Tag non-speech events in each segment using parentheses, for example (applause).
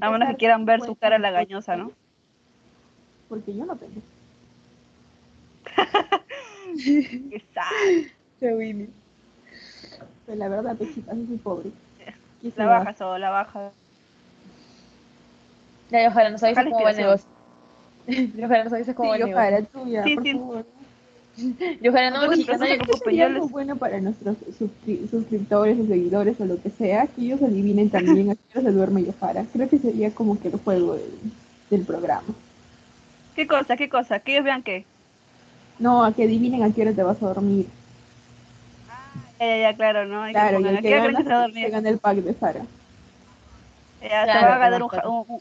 A menos que quieran ver su cara lagañosa, ¿no? Porque yo no tengo. (laughs) (laughs) Qué Winnie. Pero la verdad, Pechita, soy pobre. (laughs) ¿Qué se La baja solo, la baja. Ya, y ojalá nos avises cómo va el negocio. Y ojalá nos avises cómo va Sí, el negocio. ojalá tuya, Sí, por sí. favor. Y ojalá no No chicas, preocupes, ¿no? Sería algo bueno para nuestros suscri- suscriptores o seguidores o lo que sea, que ellos adivinen también a qué hora se duerme Yohara. Creo que sería como que el juego del, del programa. ¿Qué cosa? ¿Qué cosa? Que ellos vean qué. No, a que adivinen a qué hora te vas a dormir. Ya, ya, ya, claro, ¿no? Hay que Claro, y pongan, el ¿a que gana que se se dormir? gana el pack de Sara. Ya, se Claro, va a ganar un, un,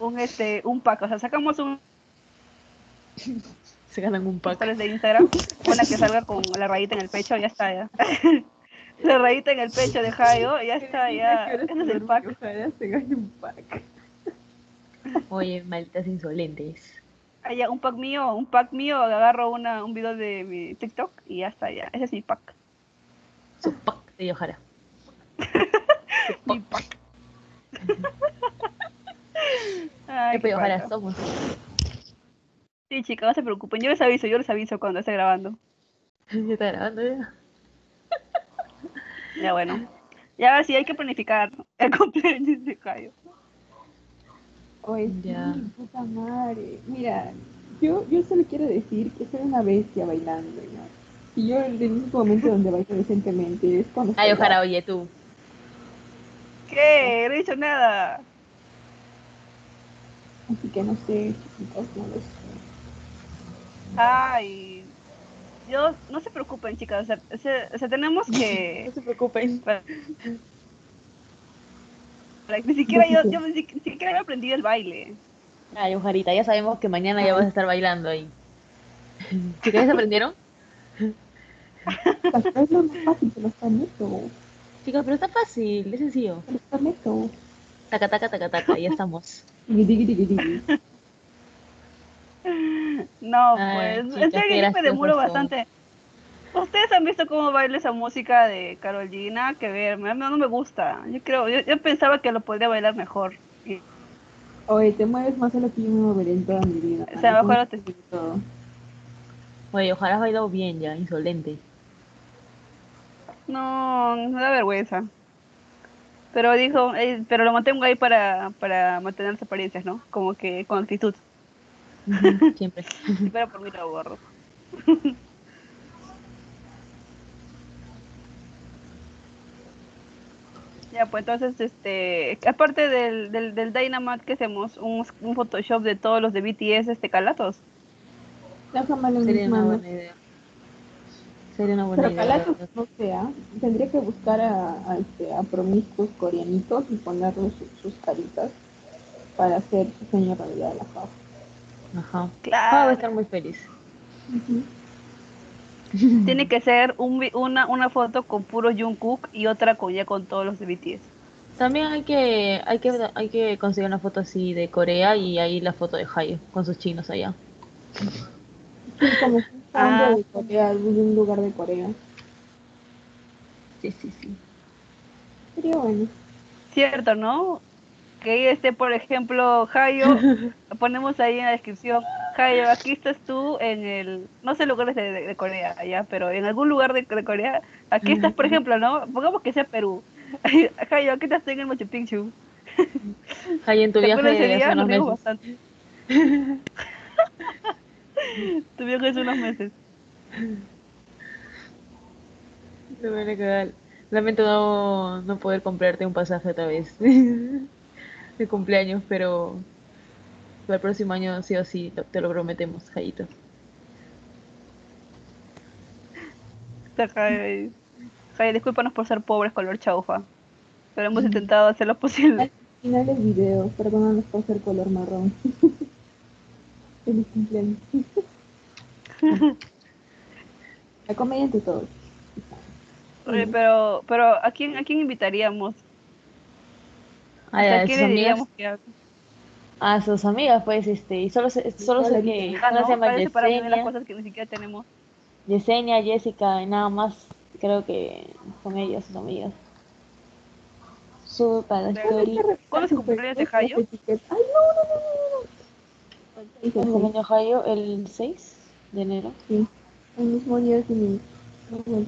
un, este, un pack. O sea, sacamos un (laughs) Se ganan un pack. de Instagram, una que salga con la rayita en el pecho, ya está, ya. (laughs) la rayita en el pecho de Jairo, ya está, ya. Ese es el pack. Se gane un pack. Oye, malditas insolentes. Ah, ya, un pack mío, un pack mío, agarro una, un video de mi TikTok y ya está, ya. Ese es mi pack. Su pack de Yohara. (laughs) Mi pack. Ay, ¿Qué pues paca. somos? Sí, chicas, no se preocupen. Yo les aviso, yo les aviso cuando esté grabando. (laughs) Ya está grabando ya. (laughs) Ya bueno. Ya ahora sí hay que planificar (laughs) el cumpleaños de Jairo. Oye, Ya. sí, puta madre. Mira, yo, yo solo quiero decir que soy una bestia bailando, ¿no? Y yo el único momento donde bailo decentemente es cuando Ay, Yohara, oye, tú. ¿Qué? No he dicho nada. Así que no sé, chicos, no lo sé. Ay. Yo, no se preocupen, chicas. O sea, o sea, o sea, tenemos que. (laughs) se preocupen. Ni siquiera yo, (laughs) yo ni si- ni siquiera he aprendido el baile. Ay, Yojarita, ya sabemos que mañana ya vas a estar bailando ahí. (laughs) ¿Chicas, aprendieron? Tal vez lo más fácil, te lo está neto. Chicos, pero está fácil, es sencillo. Te lo está neto. Taca, taca, taca, taca, ya estamos. No, Ay, pues. en serio, yo me demoro bastante. ¿Ustedes han visto cómo baila esa música de? Nada que ver, no, no me gusta. Yo creo, yo, yo pensaba que lo podría bailar mejor. Y- Oye, te mueves más de lo que yo me moveré en toda mi vida. O sea, ¿no? mejor te- Todo. Oye, ojalá has bailado bien ya, insolente. No, me da vergüenza. Pero dijo, eh, pero lo mantengo ahí para, para mantener las apariencias, ¿no? Como que con actitud. Siempre. (laughs) Si fuera por mí lo borro. (laughs) ya, pues entonces, este, aparte del, del, del Dynamite, ¿qué hacemos? Un, un Photoshop de todos los de BTS, este, calatos. Déjamelo en Sería una buena idea. Sería una buena Pero idea. calatos, verdad. no sé, ¿ah? tendría que buscar a, a, este, a promiscuos coreanitos y ponerles su- sus caritas para hacer su sueño realidad de la paz. Ajá. Ah, va a Claro. estar muy feliz. Tiene que ser un, vi- una, una foto con puro Jungkook y otra con ya con todos los de BTS. También hay que, hay que, hay que conseguir una foto así de Corea y ahí la foto de Hayo con sus chinos allá. Sí, como Ah. de Corea, un lugar de Corea. Sí, sí, sí. Sería bueno. Cierto, ¿no? Que esté, por ejemplo, (laughs) lo ponemos ahí en la descripción. Hayo, aquí estás tú en el, no sé lugares de, de- de Corea, allá, pero en algún lugar de, de Corea, aquí estás, por ejemplo, ¿no? Pongamos que sea Perú. (laughs) Hayo, aquí estás en el Machu Picchu. Hayo en tu (laughs) ¿Te viaje de hace Nos unos meses. bastante. tu viaje hace unos meses. Lamento no, no poder comprarte un pasaje otra vez de cumpleaños, pero para el próximo año sí o sí te, lo prometemos, Jayito. Jaime, Jaime, discúlpanos por ser pobres color chaufa, pero hemos intentado hacer lo posible. Al final del video, perdónanos por ser color marrón. (laughs) Feliz cumpleaños. (laughs) La comedia entre todos. Oye, pero, pero ¿a quién, a quién invitaríamos? Ay, a ¿a sus amigas, que a sus amigas, pues, este, y solo sé, solo sé que Ah, no, se llama parece para mí de las Yesenia, cosas que ni siquiera tenemos. Yesenia, Jessica, y nada más, creo que son ellas sus amigas. Sube para De- story. ¿Cuándo es el cumpleaños de Hayo? Ay, no, no, no, no, no. ¿El cumpleaños Hayo el 6 de enero? Sí, el mismo día que mi abuelo.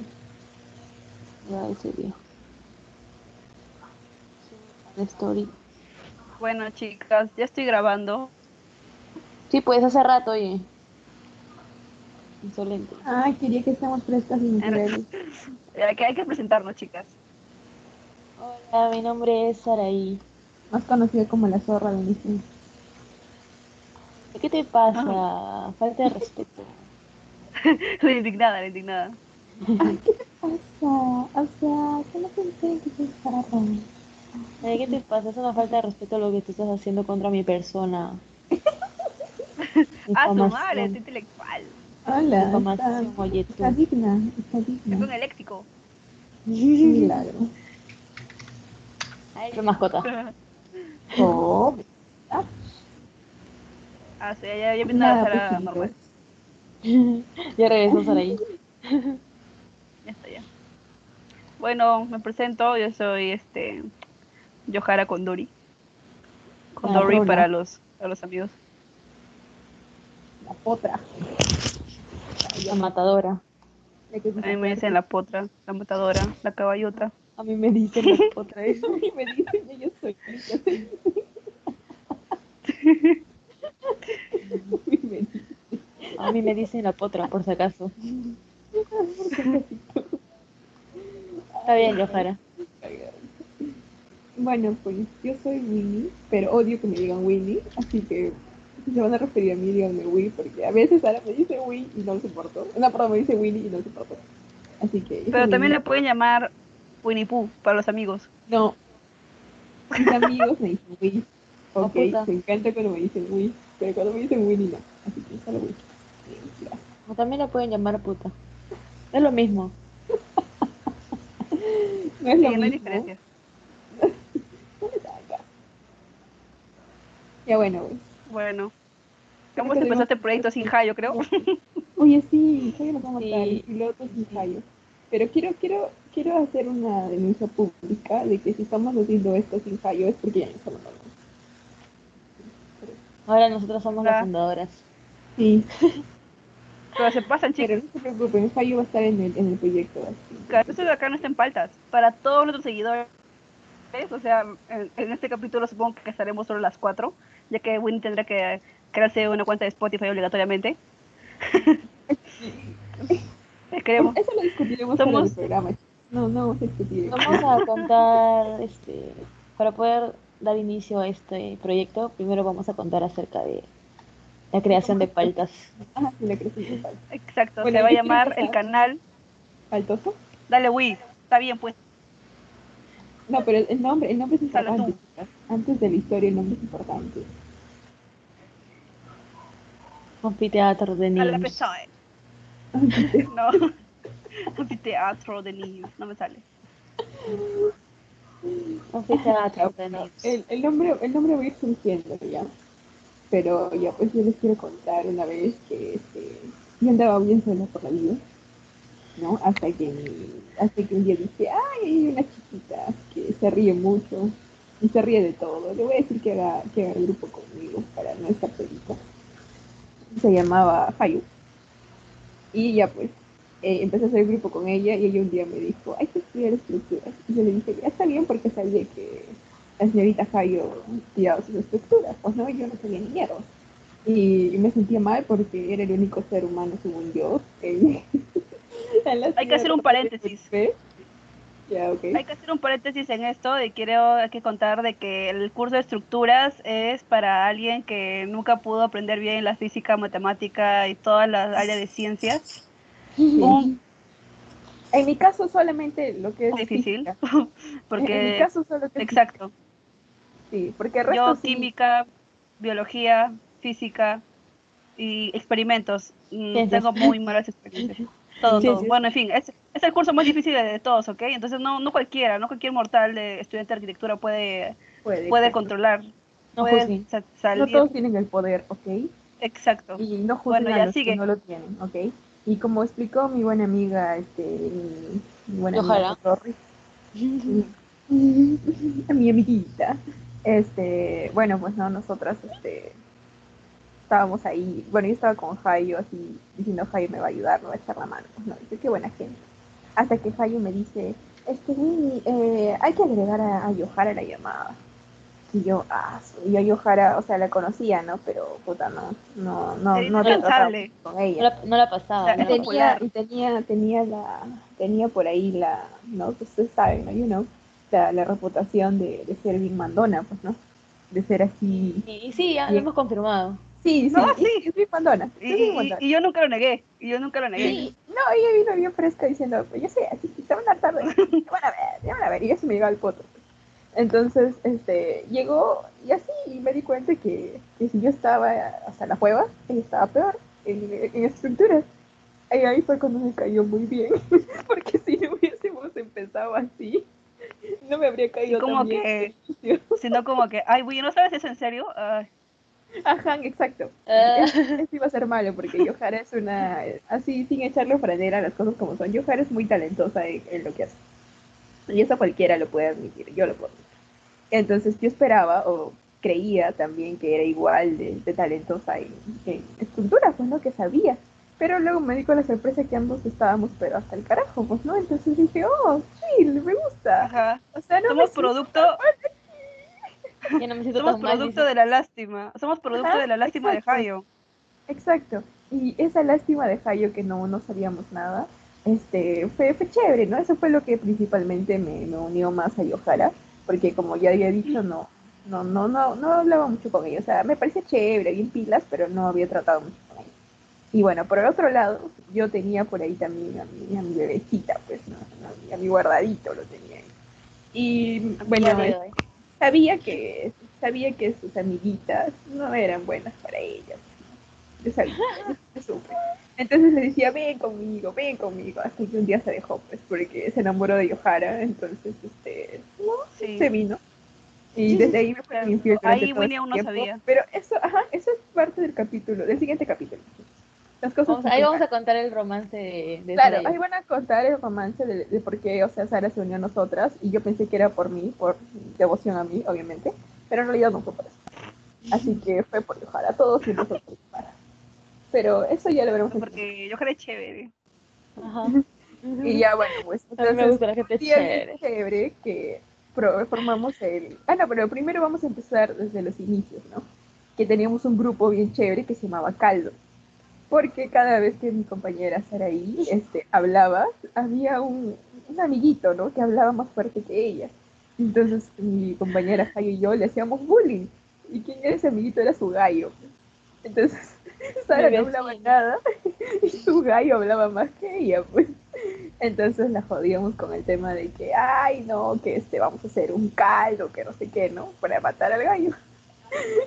Ya ese día. Story. Bueno, chicas, ya estoy grabando. Sí, pues hace rato, oye. Insolente. Ay, quería que estemos frescas y (laughs) que, hay que presentarnos, chicas. Hola, mi nombre es Saraí. Más conocida como la zorra de Nissan. ¿Qué te pasa? Falta de respeto. (laughs) La indignada, la indignada. O sea, o sea, que no pensé que soy zorra. ¿Qué te pasa? Es una falta de respeto lo que tú estás haciendo contra mi persona. (laughs) Ah, su madre, es intelectual. Hola, está, oye tú. está digna, está Es digna. con el léxico. Milagro. Ay, qué mascota. (laughs) Oh, Ah, sí, ya, ya viene nada, (laughs) a la pues, normal. ya regresó Saraí. Ya está, ya. Bueno, me presento, yo soy este Yohara Kondori. Kondori Rona. para los, para los amigos. la potra. La matadora. La que A mí me dicen la potra, la matadora, la caballota. A mí me dicen la otra vez. Y me dicen que yo soy (laughs) A mí me dicen la potra, por si acaso. (laughs) Está bien, Yohara. Bueno, pues yo soy Winnie, pero odio que me digan Winnie, así que si se van a referir a mí, díganme Winnie, porque a veces Sara me dice Winnie y no lo soporto. No, perdón, me dice Winnie y no lo soporto. Así que... Pero también le pueden llamar Winnie Pooh para los amigos. No. Mis amigos me dicen Winnie. Oh, Ok, puta. me encanta cuando me dicen Winnie, pero cuando me dicen Winnie no. Así que solo Winnie. Gracias. O también la pueden llamar puta. Es lo mismo. (laughs) No es Sí, lo no hay mismo. diferencia. No me salga. Ya bueno, pues. Bueno. ¿Cómo se empezó este proyecto sin Hayo, creo? (laughs) Oye, sí, soy una como Sí. tal, el piloto sin fallo. Pero quiero, quiero, quiero hacer una denuncia pública de que si estamos haciendo esto sin fallo es porque ya no estamos hablando. Ahora nosotros somos Ah. las fundadoras. Sí, (laughs) Pero se pasan, chicos. pero no se preocupen, fallo va a estar en el, en el proyecto. así. Claro, Esto de acá no está en paltas. Para todos nuestros seguidores, o sea, en, en este capítulo supongo que estaremos solo las cuatro, ya que Winnie tendrá que crearse una cuenta de Spotify obligatoriamente. (laughs) Esperemos. Eso lo discutiremos en el programa. No, no vamos a discutir. Vamos a contar, este, para poder dar inicio a este proyecto, primero vamos a contar acerca de la creación de paltas. Ah, la creación de fallo. Exacto, Bueno, se va a llamar el canal. ¿Faltoso? Dale, Wii. Está bien, pues. No, pero el- nombre, el nombre es importante. Antes de la historia, el nombre es importante. Anfiteatro de niños. pesada. (laughs) No. Anfiteatro de niños. No me sale. Anfiteatro de niños. El, el nombre, el nombre va a ir surgiendo ya. Pero ya pues yo les quiero contar una vez que este, yo andaba bien sola por la vida, ¿no? Hasta que, hasta que un día dije, ay, hay una chiquita que se ríe mucho y se ríe de todo. Le voy a decir que haga, que haga el grupo conmigo para no estar solita. Se llamaba Hayu. Y ya pues, eh, empecé a hacer grupo con ella y ella un día me dijo, hay que estudiar estructuras. Y yo le dije, ya está bien porque sabía que la señorita Hayo estudiaba sus estructuras, pues no, yo no sabía ni mierda. Y, me sentía mal porque era el único ser humano, según yo. en- en (laughs) la Hay que hacer un paréntesis. Hay que hacer un paréntesis en esto y quiero hay que contar de que el curso de estructuras es para alguien que nunca pudo aprender bien la física, matemática y todas las áreas de ciencias. Un En mi caso solamente lo que es difícil, física. (laughs) En mi porque caso solo que exacto. Sí, porque el resto Yo sí- química, biología, física y experimentos. mm. Tengo muy malas experiencias. (laughs) Todo, todo. Bueno, en fin, es, es el curso más difícil de, todos, ¿ok? Entonces no, no cualquiera, no cualquier mortal de estudiante de arquitectura puede, puede, controlar, No puede juzguen. sa- No salir. todos tienen el poder, ¿ok? Exacto. Y no juzguen Bueno, a ya los sigue. que no lo tienen, ¿ok? Y como explicó mi buena amiga, este, mi, mi buena Ojalá. amiga Torres, (laughs) a mi amiguita. Este, bueno, pues no, nosotras, este, estábamos ahí, bueno, yo estaba con Jayo así, diciendo Jayo me va a ayudar, me va a echar la mano, pues no, dice, qué buena gente. Hasta que Jayo me dice, este, Winnie, eh, hay que agregar a, a Yohara la llamada. Y yo, ah, sí, yo a Yohara, o sea, la conocía, ¿no? Pero, puta, no, no, no, Sí, no no pensable. con No ella. la, no la pasaba. No Y la es tenía, y tenía, tenía la, tenía por ahí la, ¿no? Pues ustedes saben, ¿no? You know, la, la reputación de, de ser bien mandona, pues, ¿no? De ser así. Y, y sí, ya lo hemos confirmado. Sí, sí, No, y- sí. es bien mandona. Y, y- y yo nunca lo negué. Y yo nunca lo negué. Sí, no, ella vino bien fresca diciendo, pues yo sé, así se van a hartar de mí, te van a ver, te van a ver, y se me llegó al poto. Entonces, este, llegó y así y me di cuenta que, que si yo estaba hasta la cueva, ella estaba peor en, en estructuras. Y ahí fue cuando me cayó muy bien, (laughs) porque si no hubiésemos empezado así, no me habría caído como tan bien. que-. Sino como que, ay, güey, ¿no sabes eso en serio? Ay, Ajá, exacto. Es- Eso iba a ser malo porque Yohara es una, así sin echarle franera a las cosas como son, Yohara es muy talentosa en, en lo que hace. Y eso cualquiera lo puede admitir, yo lo puedo admitir. Entonces yo esperaba o creía también que era igual de, de talentosa en, en escultura, pues no, que sabía. Pero luego me di con la sorpresa que ambos estábamos, pero hasta el carajo, pues no. Entonces dije, oh, sí, me gusta. ajá. O sea, no Somos producto, Ya no me siento somos tan producto de la lástima. Somos producto Ajá, de la lástima de. Hayo. Exacto. Y esa lástima de Hayo que no, no sabíamos nada, este, fue, fue chévere, ¿no? Eso fue lo que principalmente me, me unió más a Yohara, porque como ya había dicho, no, no, no, no, no hablaba mucho con ella. O sea, me parecía chévere, bien pilas, pero no había tratado mucho con ella. Y bueno, por el otro lado, yo tenía por ahí también a mi, a mi bebecita, pues, ¿no? A mi, a mi guardadito lo tenía ahí. Y bueno, Ya veo, eh. Sabía que sabía que sus amiguitas no eran buenas para ella. ¿no? Yo sabía, yo (laughs) supe. Entonces le decía, ven conmigo, ven conmigo, hasta que un día se dejó, pues, porque se enamoró de Yohara, entonces, este, Sí. se vino. Y desde ahí me fue infiel durante Ahí Winnie aún no tiempo. sabía. Pero eso, ajá, eso es parte del capítulo, del siguiente capítulo. Las cosas Vamos- que ahí vamos a contar el romance de, de Claro, ahí van a contar el romance de, de por qué, o sea, Sara se unió a nosotras y yo pensé que era por mí, por devoción a mí, obviamente, pero en realidad no fue por eso. Así que fue por Yohara, todos y nosotros (laughs) para. Pero eso ya lo veremos en Porque yo creo que es chévere. Ajá. Y ya, bueno, pues A mí me entonces gusta la gente sí, es chévere. chévere que pro- formamos el... Ah, no, pero primero vamos a empezar desde los inicios, ¿no? Que teníamos un grupo bien chévere que se llamaba Caldo. Porque cada vez que mi compañera Saraí este, hablaba, había un, un amiguito, ¿no? Que hablaba más fuerte que ella. Entonces mi compañera Jayo y yo le hacíamos bullying. Y quien era ese amiguito era su gallo. Entonces (laughs) Sara no hablaba nada (laughs) y su gallo hablaba más que ella, pues. Entonces la jodíamos con el tema de que, ay, no, que este, vamos a hacer un caldo, que no sé qué, ¿no? Para matar al gallo.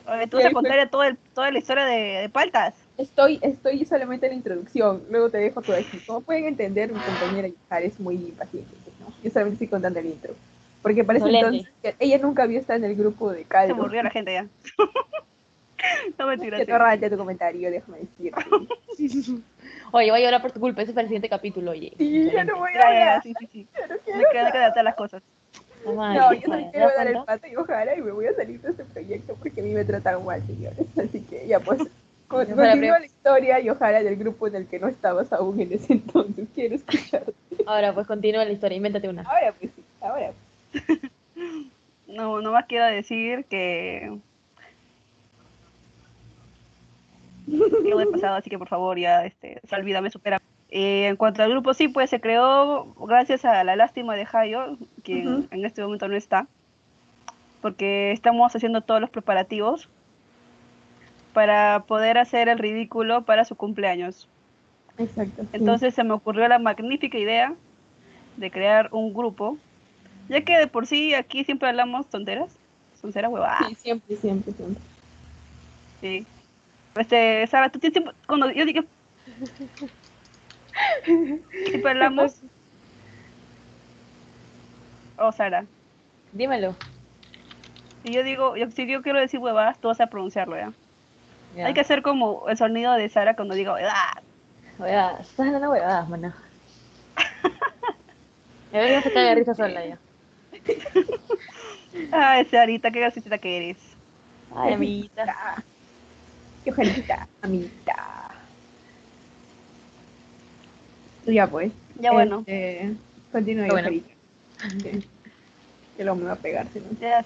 Oye, (laughs) tú Y vas a ahí fue- contar todo el- toda la historia de, de Paltas. Estoy, estoy solamente en la introducción, luego te dejo todo aquí. Como pueden entender, mi compañera Yahar es muy impaciente, ¿no? Yo solamente estoy contando el intro. Porque parece entonces que ella nunca había estado en el grupo de Se caldo. aburrió la gente ya. (laughs) no mentira. Que sí. no rayas tu comentario, déjame decirte. (laughs) Oye, voy a llorar por tu culpa. Ese es para el siguiente capítulo, oye. Sí, ya no voy a hablar, sí, sí, sí. no Me quiero quedan que adaptar las cosas. No, yo ¿te solo quiero dar el pato y ojalá y me voy a salir de este proyecto porque a mí me tratan mal, señores. Así que ya pues, continúa la historia y ojalá del grupo en el que no estabas aún en ese (laughs) entonces. Quiero escucharte. Ahora, pues continúa la historia. Invéntate una. Ahora pues sí, ahora. (laughs) No, nomás quiero decir que. Lo he pasado, así que por favor, ya, este, se olvida, me supera. Eh, en cuanto al grupo, sí, pues se creó gracias a la lástima de Hayo, quien Ujú. en este momento no está, porque estamos haciendo todos los preparativos para poder hacer el ridículo para su cumpleaños. Exacto. sí. Entonces se me ocurrió la magnífica idea de crear un grupo, ya que de por sí aquí siempre hablamos tonteras, tonteras huevadas. Sí, siempre, siempre, siempre. Sí. Este, Sara, tú tienes tiempo, cuando yo digo siempre hablamos. Oh, Sara. Dímelo. Si yo digo, yo, si yo quiero decir huevadas, tú vas a pronunciarlo, ¿ya? Ya. Hay que hacer como el sonido de Sara cuando digo huevadas. Huevadas. Estás hablando huevadas, mana. (laughs) A ver, se cae de risa sola ya. (laughs) Ay, Sarita, qué graciosa que eres. Ay, amiguita. Ah, Qué ojalita, amiguita. Ya pues. Ya bueno. Este, continúa, Ya bueno. Que lo me va a pegar, si no. Ya.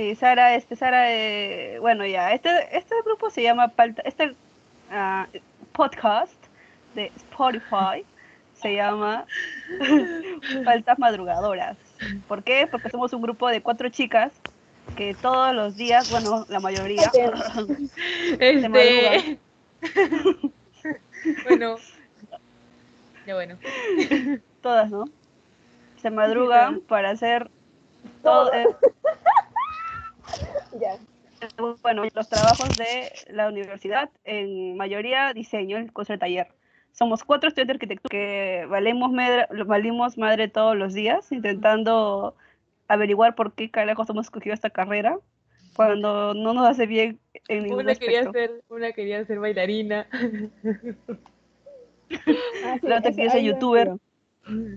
Sí, Sara, este, Sara, eh, bueno, ya, este, este grupo se llama Palta, este ah, podcast de Spotify se llama (laughs) Faltas Madrugadoras. ¿Por qué? Porque somos un grupo de cuatro chicas que todos los días, bueno, la mayoría, (laughs) Este. (laughs) bueno. Ya bueno. todas, ¿no? Se madrugan para hacer todo, eh, Ya. bueno, los trabajos de la universidad, en mayoría diseño, el curso de taller. Somos cuatro estudiantes de arquitectura que valemos madre, valimos madre todos los días, intentando averiguar por qué carajos hemos escogido esta carrera, cuando no nos hace bien en ningún Una quería aspecto. ser, una quería ser bailarina. Ah, sí, La otra quiere ser youtuber.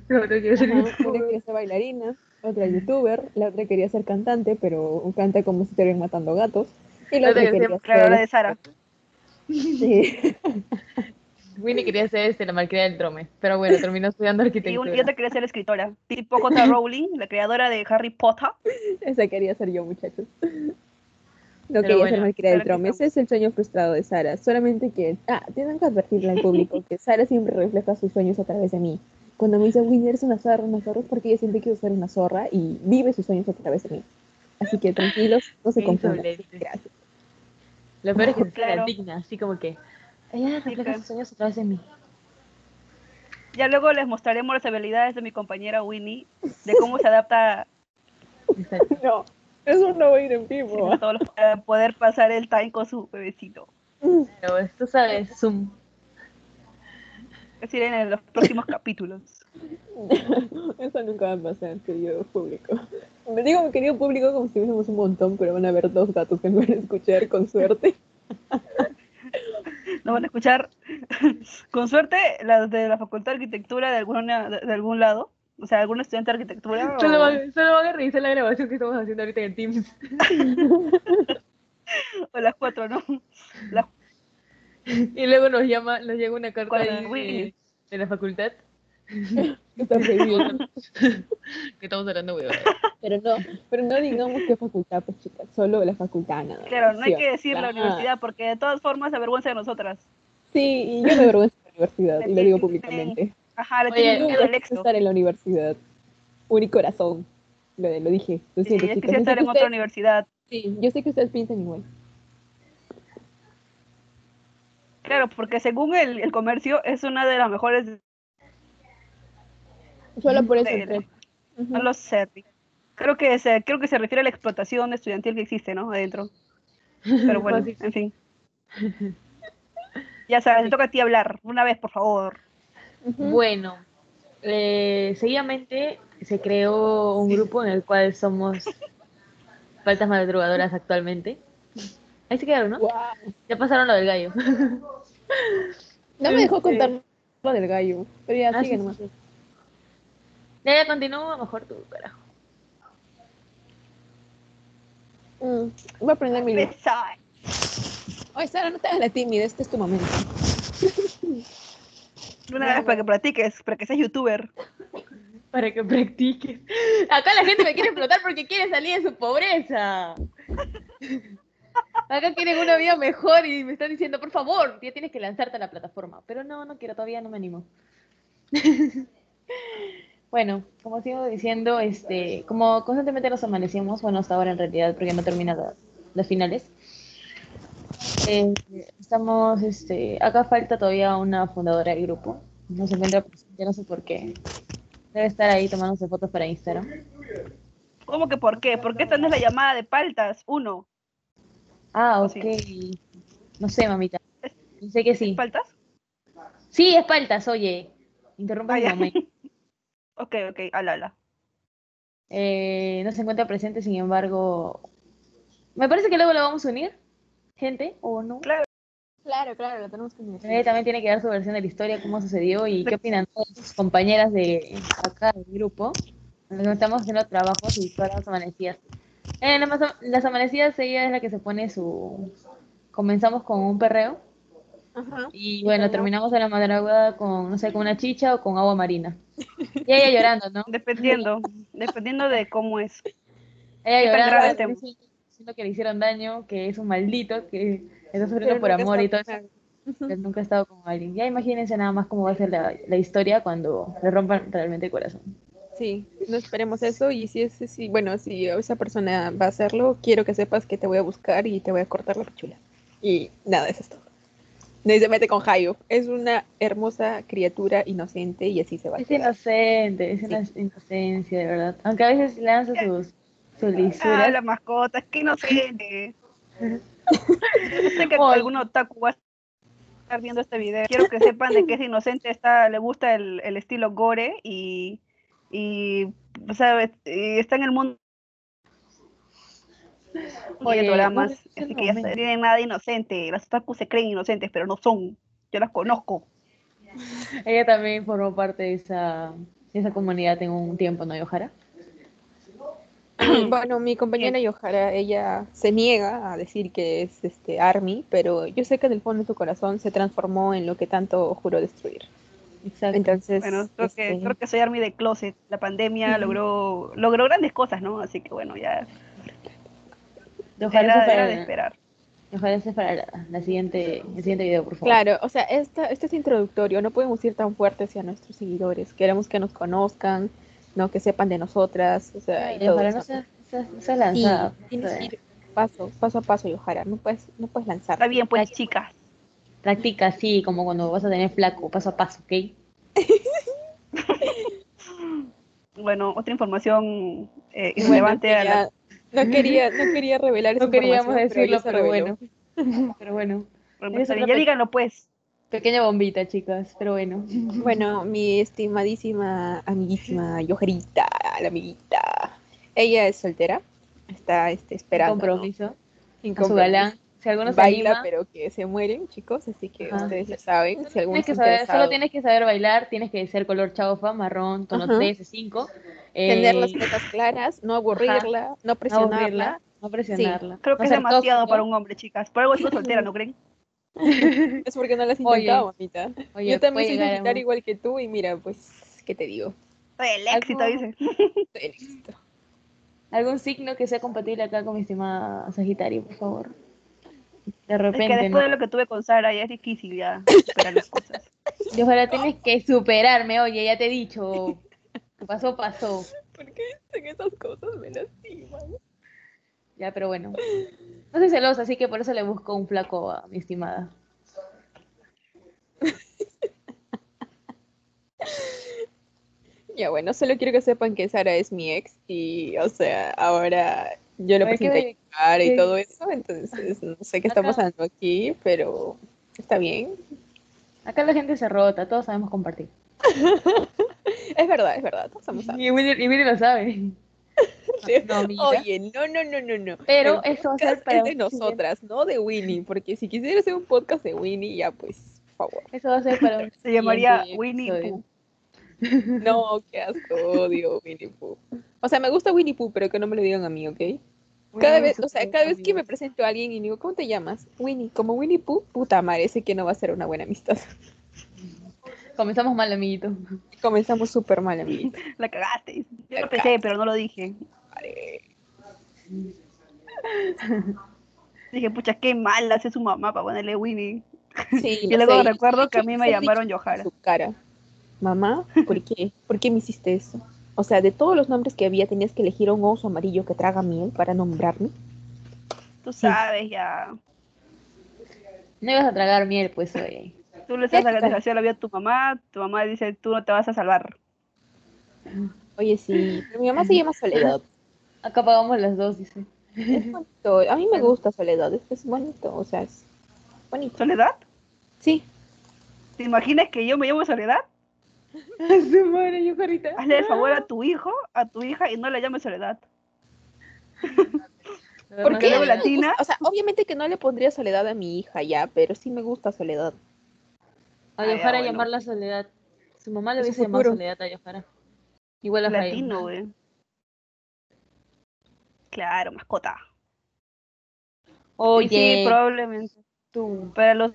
La otra quería ser Ajá, youtuber. Una quería ser bailarina, otra youtuber, la otra quería ser cantante, pero canta como si estuvieran matando gatos. Y la La otra otra quería ser creadora de. Sara. Sí. (laughs) Winnie quería ser este, la malcriada del trome. Pero bueno, terminó estudiando Y, un- arquitectura. y otra quería ser escritora, tipo J. (laughs) Rowling, la creadora de Harry Potter. Esa quería ser yo, muchachos. No Pero quería bueno, ser malcriada del trome. Ese es el sueño frustrado de Sara. Solamente que, ah, tienen que advertirle al público que Sara siempre refleja sus sueños a través de mí. Cuando me dice, Winnie, eres una zorra, una zorra, es porque ella siempre quiso ser una zorra y vive sus sueños a través de mí. Así que tranquilos, no se confundan. Gracias. Lo peor es que Claro. la digna, así como que. Ella refleja sus sueños a través de mí. Ya luego les mostraremos las habilidades de mi compañera Winnie, de cómo se adapta. (laughs) No, eso no va a ir en vivo. para poder pasar el time con su bebecito. Pero tú sabes, Zoom. Decir, en los próximos capítulos. (laughs) Eso nunca va a pasar, querido público. Me digo, mi querido público, como si fuésemos un montón, pero van a haber dos gatos que me van a escuchar con suerte. (laughs) Nos van a escuchar, con suerte, las de la Facultad de Arquitectura de, alguna, de, de algún lado. O sea, algún estudiante de arquitectura. Solo van, solo van a revisar la grabación que estamos haciendo ahorita en Teams. (laughs) o las cuatro, ¿no? Las (laughs) Y luego nos llama, nos llega una carta de, de la facultad. (laughs) (laughs) Que estamos hablando, weón. Pero no, pero no digamos qué facultad, pues chicas, solo la facultad nada. más, Claro, no hay ¿sí o que decir la universidad porque de todas formas se avergüenza de nosotras. Sí, y yo me avergüenzo de la universidad, y lo digo públicamente. Ajá, le quiero éxito. estar en la universidad. Unicorazón. Lo, lo dije, lo Sí, siento, que sí Yo sé estar que en otra ustedes- universidad. sí, yo sé que ustedes piensan igual. Claro, porque según el, el comercio es una de las mejores, Solo por eso de- no lo sé. Creo que se, creo que se refiere a la explotación estudiantil que existe, ¿no? Adentro. Pero bueno, Fácil. en fin. (laughs) Ya sabes, te toca a ti hablar. Una vez, por favor. Bueno, eh, seguidamente se creó un grupo en el cual somos (laughs) faltas madrugadoras actualmente. Ahí se quedaron, ¿no? Ya pasaron lo del gallo. (laughs) No me dejó Este- contar lo del gallo. Pero ya Ah, sigue sí, nomás. sí, sí. Ya, ya continúa, mejor tú, carajo. Mm, Voy a aprender mi. Besai. Oye, Sara, no te hagas la tímida, este es tu momento. Una vez para que practiques, para que seas youtuber. Para que practiques. Acá la gente me quiere explotar porque quiere salir de su pobreza. Acá quieren una vida mejor y me están diciendo, por favor, ya tienes que lanzarte a la plataforma. Pero no, no quiero, todavía no me animo. (laughs) bueno, como sigo diciendo, este, como constantemente nos amanecemos, bueno, hasta ahora en realidad, porque no termina la- las finales. eh, estamos, este, acá falta todavía una fundadora del grupo. No se encuentra presente, no sé por qué. Debe estar ahí tomándose fotos para Instagram. ¿Cómo que por qué? Porque esta no es la llamada de paltas. Uno. Ah, ¿O ok. sí? No sé, mamita. Sé que sí. ¿Paltas? Sí, es paltas, oye. Interrumpa mi mamá. (laughs) Ok, ok, ala, ala. Eh, no se encuentra presente, sin embargo. Me parece que luego lo vamos a unir, gente, o no. Claro. Claro, claro, lo tenemos que Ella también tiene que dar su versión de la historia, cómo sucedió y qué opinan todas sus compañeras de acá del grupo Nos estamos haciendo trabajos y todas las amanecidas. En las, ama- las amanecidas ella es la que se pone su... Comenzamos con un perreo Ajá. y bueno, terminamos a la madrugada con, no sé, con una chicha o con agua marina. Y ella llorando, ¿no? Dependiendo, dependiendo de cómo es. Ella ¿Qué tan llorando, diciendo, diciendo que le hicieron daño, que es un maldito, que está sufriendo por amor y todo eso. que nunca ha estado con alguien. Ya imagínense nada más cómo va a ser la, la historia cuando le rompan realmente el corazón. Sí, no esperemos eso y si es si, bueno, si esa persona va a hacerlo, quiero que sepas que te voy a buscar y te voy a cortar la pichula. Y nada, eso es todo. No se mete con Hayo. Es una hermosa criatura inocente y así se va a Es quedar. inocente, es una inocencia, de verdad. Aunque a veces lanza sus, sus Ah, lisuras. la mascota, es que inocente. Sé que (laughs) algún otaku va a estar viendo este video. Quiero que sepan de que es inocente, está, le gusta el, el estilo gore y, y o sea, y está en el mundo Oye, de un así que ya no tienen nada de inocente. Las otaku se creen inocentes, pero no son. Yo las conozco. Ella también formó parte de esa, de esa comunidad en un tiempo, ¿no, Yohara? (clears throat) Bueno, mi compañera Yohara, ella se niega a decir que es este Army, pero yo sé que en el fondo de su corazón se transformó en lo que tanto juró destruir. Exacto. Entonces, Bueno, creo que, este, creo que soy Army de Closet. La pandemia logró, logró grandes cosas, ¿no? Así que bueno, ya Yohara, era, de esperar. Yohara, ese para la, la siguiente, el siguiente video, por favor. Claro, o sea, esta, este es introductorio, no podemos ir tan fuerte hacia nuestros seguidores. Queremos que nos conozcan, no que sepan de nosotras, o sea, y todo eso. no Y lanzada. tienes que ir paso, paso a paso, Yohara, no puedes, no puedes lanzar. Está bien, pues, chicas. Practica así, como cuando vas a tener flaco, paso a paso, ¿ok? (laughs) Bueno, otra información eh, (laughs) irrelevante a la No (laughs) quería, no quería revelar esa No queríamos decirlo, pero bueno. Pero bueno, otra Ya díganlo, pues. pequeña bombita, chicas, pero bueno. Bueno, mi estimadísima amiguísima Yojerita, la amiguita. Ella es soltera, está este, esperando. ¿no? compromiso Sin a su galán. Si alguno se Baila, anima, pero que se mueren, chicos, así que Ajá. ustedes ya saben. Si alguno tienes que está saber, interesado, solo tienes que saber bailar, tienes que ser color chaufa, marrón, tono Ajá. 3, 5. tener eh, las metas claras, no aburrirla, no no presionarla. aburrirla, no presionarla. Creo no que es demasiado tóxico. para un hombre, chicas. Por algo sigo soltera, (laughs) ¿no creen? (laughs) Es porque no las has intentado, mamita. Oye, Yo también soy un- igual que tú y mira, pues, ¿qué te digo? Soy el éxito, dice. Soy el éxito. algún signo que sea compatible acá con mi estimada Sagitario, por favor. De Es repente, que después ¿no? de lo que tuve con Sara ya es difícil ya (laughs) superar las cosas. Y ojalá tienes que superarme, oye, ya te he dicho. Pasó, pasó. ¿Por qué dicen esas cosas? Me lastiman. Ya, pero bueno. No soy celosa, así que por eso le busco un flaco a mi estimada. (laughs) Ya bueno, solo quiero que sepan que Sara es mi ex y, o sea, ahora yo Ay, qué presenté be- a y todo eso, entonces no sé qué está Acá- pasando aquí, pero está bien. Acá la gente se rota, todos sabemos compartir. (laughs) Es verdad, es verdad, todos somos Y Willy, y Willy lo sabe. (laughs) No, amiguita. Oye, no, no, no, no, no. Pero El eso va a ser para es de nosotras, no de Winnie, porque si quisiera hacer un podcast de Winnie, ya pues, por favor. Eso va a ser para un (laughs) Se llamaría Winnie. Pooh. (laughs) No, qué asco, odio Winnie Pooh. O sea, me gusta Winnie Pooh, pero que no me lo digan a mí, ¿ok? Cada Winnie vez, o sea, cada vez que me presento a alguien y digo, ¿cómo te llamas? Winnie, como Winnie Pooh, puta madre, sé que no va a ser una buena amistad. (laughs) Comenzamos mal, amiguito. Comenzamos súper mal, amiguita. (laughs) La cagaste. Yo lo pensé, pero no lo dije. Vale. Dije, pucha, qué mal hace su mamá para ponerle Winnie. Sí, Y luego sé, recuerdo que a mí me llamaron en Su cara. Mamá, (laughs) ¿por qué? ¿Por qué me hiciste eso? O sea, de todos los nombres que había, tenías que elegir un oso amarillo que traga miel para nombrarme. Tú sabes ya. No ibas a tragar miel, pues, oye. Tú le estás desgraciado la vida a tu mamá, tu mamá dice, tú no te vas a salvar. Oye, sí, pero mi mamá se llama Soledad. Acá pagamos las dos, dice. Es bonito. A mí me gusta Soledad, es, es bonito, o sea, es bonito. ¿Soledad? Sí, ¿Te imaginas que yo me llamo Soledad? (laughs) Yo, carita. Hazle el favor a (laughs) tu hijo, a tu hija y no la llames Soledad. ¿por (laughs) Porque qué? luego latina. O sea, obviamente que no le pondría Soledad a mi hija ya, pero sí me gusta Soledad. A Yohara bueno. llamarla Soledad. Su mamá le hubiese llamado. Soledad a Yohara. Igual a. Latino, güey. Claro, mascota. Oye, Sí, probablemente. tú. Para los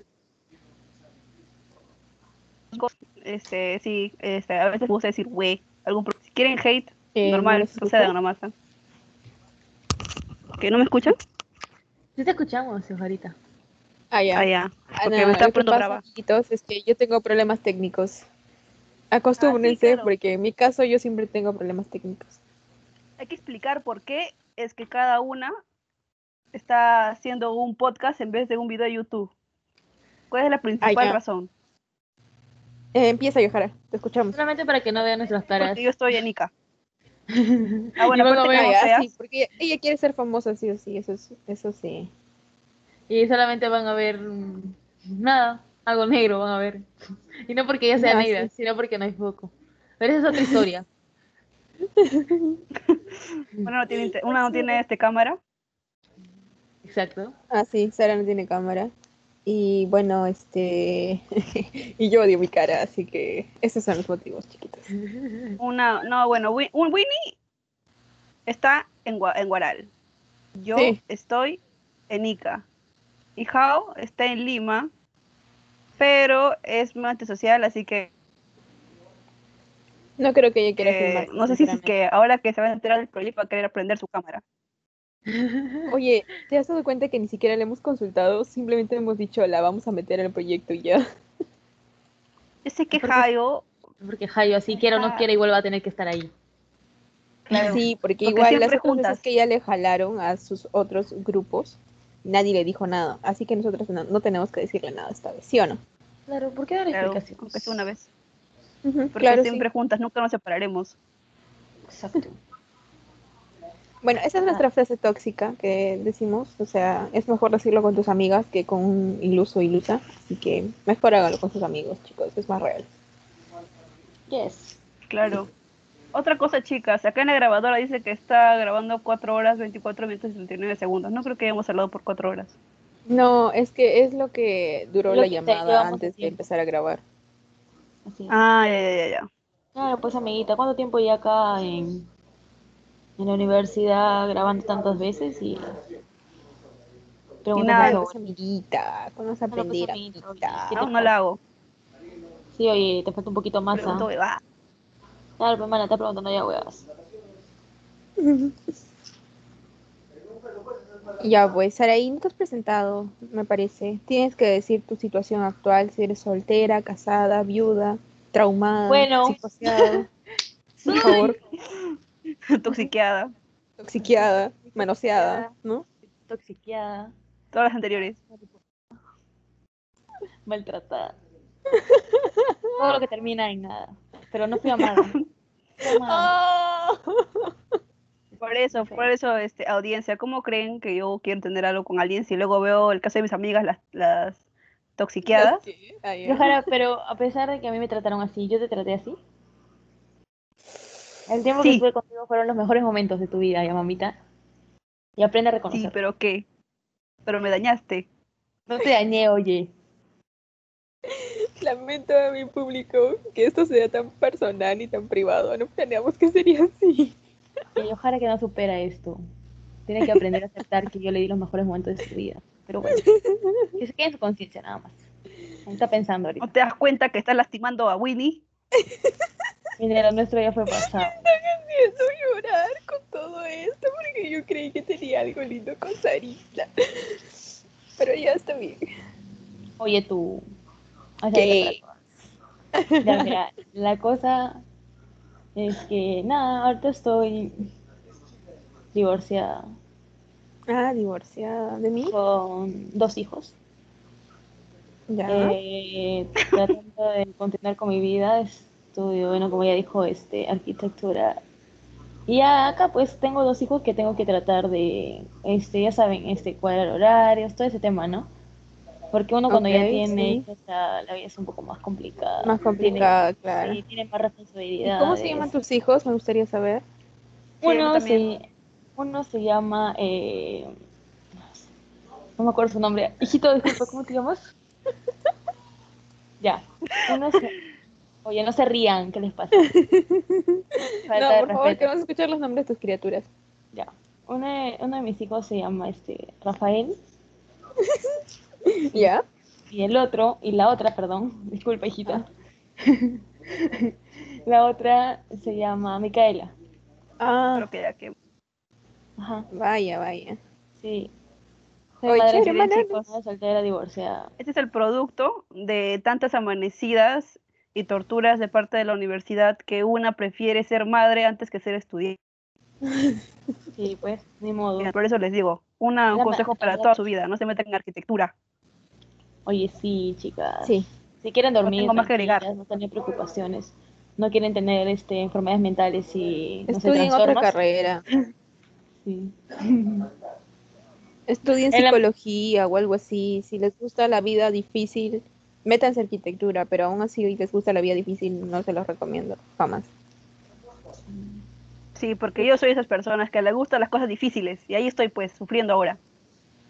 este, sí, este, a veces me gusta decir wey. Algún pro- si quieren hate, Eh, normal, ¿no les procedan gusta? nomás. ¿ah? ¿Que no me escuchan? Sí te escuchamos, Ojarita. Ah, ya. Ah, ya. Ah, Porque no, me está poniendo brava. es que yo tengo problemas técnicos. Acostúmbrense, claro. porque en mi caso yo siempre tengo problemas técnicos. Hay que explicar por qué es que cada una está haciendo un podcast en vez de un video de YouTube. ¿Cuál es la principal ya. razón? Eh, empieza, Yohara, te escuchamos. Solamente para que no vean nuestras caras. Porque yo estoy en Ica. (laughs) Ah, bueno, no seas, sí, porque ella, quiere ser famosa, sí o sí, eso, es- eso sí. Y solamente van a ver mm, nada, algo negro van a ver. Y no porque ella sea Ah, negra, sí. sino porque no hay foco. Pero esa es otra historia. (laughs) una no tiene, inter- una no tiene este cámara. Exacto. Ah, sí, Sara no tiene cámara. Y bueno, este. (laughs) y yo odio mi cara, así que esos son los motivos, chiquitos. (laughs) Una, no, bueno, un Winnie está en, Gua- en Guaral. Yo Sí. estoy en Ica. Y Jao está en Lima, pero es muy antisocial, así que No creo que ella quiera eh, filmar. no sé si es que ahora que se va a enterar del proyecto va a querer aprender su cámara. Oye, ¿te has dado cuenta que ni siquiera le hemos consultado? Simplemente hemos dicho, la vamos a meter en el proyecto y ya. Yo sé que Porque- Jayo, Porque Jayo, así quiera o no quiera, igual va a tener que estar ahí. claro, Sí, porque, Porque igual las otras juntas. veces que ya le jalaron a sus otros grupos, nadie le dijo nada. Así que nosotros no, no tenemos que decirle nada esta vez, ¿sí o no? Claro, ¿por qué dar claro, explicaciones? aunque sea una vez. Porque claro, sí. siempre juntas, nunca nos separaremos. Exacto. Bueno, esa es nuestra frase tóxica que decimos. O sea, es mejor decirlo con tus amigas que con un iluso o ilusa. Así que mejor hágalo con sus amigos, chicos. Es más real. Yes. Claro. Otra cosa, chicas, acá en la grabadora dice que está grabando 4 horas, 24 minutos y 39 segundos. No creo que hayamos hablado por 4 horas. No, es que es lo que duró Lo la que llamada antes de empezar a grabar. Así es. Ah, ya, ya, ya, ya. Claro, pues amiguita, ¿cuánto tiempo ya acá en, en la universidad grabando tantas veces y preguntando nada, pues, amiguita, ¿cómo vas a Claro, aprender, amiguita, amiguita? ¿qué te Aún no la hago. Sí, oye, te falta un poquito más, Pregunto, ¿ah? "Ah, Claro, pues, mana, te preguntando ya, weas. (laughs) Ya, pues, Saraí, no te has presentado, me parece. Tienes que decir tu situación actual, si eres soltera, casada, viuda, traumada, Bueno. psicoseada, (laughs) por favor, (laughs) toxiqueada. toxiqueada, manoseada, ¿no? Toxiqueada, Todas las anteriores. (laughs) maltratada. Todo lo que termina en nada. Pero no fui amada. (laughs) Fui amada. Por eso, por eso, este, audiencia, ¿cómo creen que yo quiero tener algo con alguien si luego veo el caso de mis amigas, las, las toxiqueadas? Ah. Yohara, pero a pesar de que a mí me trataron así, ¿yo te traté así? El tiempo que Sí. estuve contigo fueron los mejores momentos de tu vida, ya mamita. Y aprende a Sí, reconocer. pero ¿qué? Pero me dañaste. No te dañé, oye. (laughs) Lamento a mi público que esto sea tan personal y tan privado. No planeamos que sería así. Y Yohara que no supera esto. Tiene que aprender a aceptar que yo le di los mejores momentos de su vida. Pero bueno, que se quede en su conciencia nada más. Está pensando ahorita. ¿No te das cuenta que estás lastimando a Winnie? (laughs) Mira, lo nuestro ya fue pasado. Empiezo a llorar con todo esto porque yo creí que tenía algo lindo con Sarita. Pero ya está bien. Oye, tú. Otra cosa. Ya, mira, la cosa es que, nada, ahorita estoy divorciada Ah, divorciada de mí. con dos hijos. Ya. Eh, tratando de continuar con mi vida, estudio, bueno, como ya dijo, este, arquitectura. Y acá pues tengo dos hijos que tengo que tratar de, este, ya saben, este, cuadrar horarios, todo ese tema, ¿no? Porque uno cuando ya Ok, tiene sí. hijos, ya la vida es un poco más complicada. Más Tiene- complicada, claro. sí, tiene más ¿Y responsabilidades. cómo se llaman tus hijos? Me gustaría saber. Sí, Uno también. se, uno se llama, eh, no me acuerdo su nombre. Hijito, disculpa, ¿cómo te llamas? (laughs) ya. Uno se, oye, no se rían, ¿qué les pasa? (laughs) Falta no, por favor, respeto. queremos escuchar los nombres de tus criaturas. Ya. uno de, uno de mis hijos se llama este Rafael (laughs) ¿Ya? y el otro, y la otra, perdón, (laughs) disculpa hijita. la otra se llama Micaela. Ah, Creo que ya que Ajá, vaya, vaya. sí. Soy Oye, madre chévere, soltera divorciada. este es el producto de tantas amanecidas y torturas de parte de la universidad que una prefiere ser madre antes que ser estudiante. (laughs) Sí, pues, ni modo. Por eso les digo, una- un consejo para toda su vida, no se metan en arquitectura. Oye, sí, chicas. Sí. Si quieren dormir, tengo más que agregar. no tener preocupaciones, no quieren tener este, enfermedades mentales y no sé, Estudien otra carrera. sí. Estudien la- psicología o algo así. Si les gusta la vida difícil, métanse arquitectura, pero aún así les gusta la vida difícil, no se los recomiendo, jamás. Sí, porque yo soy esas personas que les gustan las cosas difíciles y ahí estoy pues sufriendo ahora.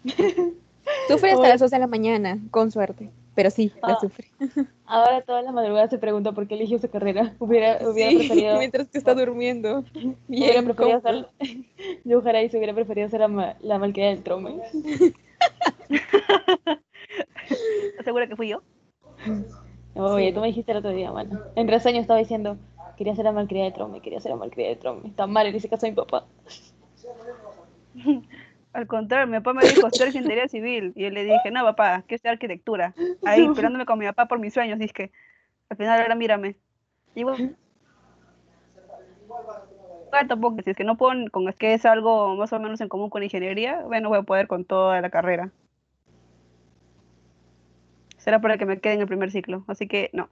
(laughs) Sufre hasta las 2 de la mañana, con suerte, pero sí, la Ah. sufre. (laughs) Ahora todas las madrugadas se pregunta por qué eligió esa carrera. Hubiera, (laughs) hubiera Sí, preferido, mientras que está durmiendo. hubiera Bien, preferido cómodo. ser, yo ojalá y se hubiera preferido ser la, la malcriada del trome. ¿Estás segura que fui yo? (laughs) Oye, Sí. tú me dijiste el otro día, mano. En reseño estaba diciendo, quería ser la malcriada del trome, quería ser la malcriada del trome. Está mal, le hice caso mi papá. (laughs) Al contrario, mi papá me dijo, estudiar ingeniería civil. Y yo le dije, no, papá, quiero estudiar arquitectura. Ahí, (laughs) esperándome con mi papá por mis sueños, dije. Al final, ahora mírame. Y bueno, igual tampoco, si es que no puedo, con es que es algo más o menos en común con ingeniería, bueno, voy a poder con toda la carrera. Será para que me quede en el primer ciclo, así que no,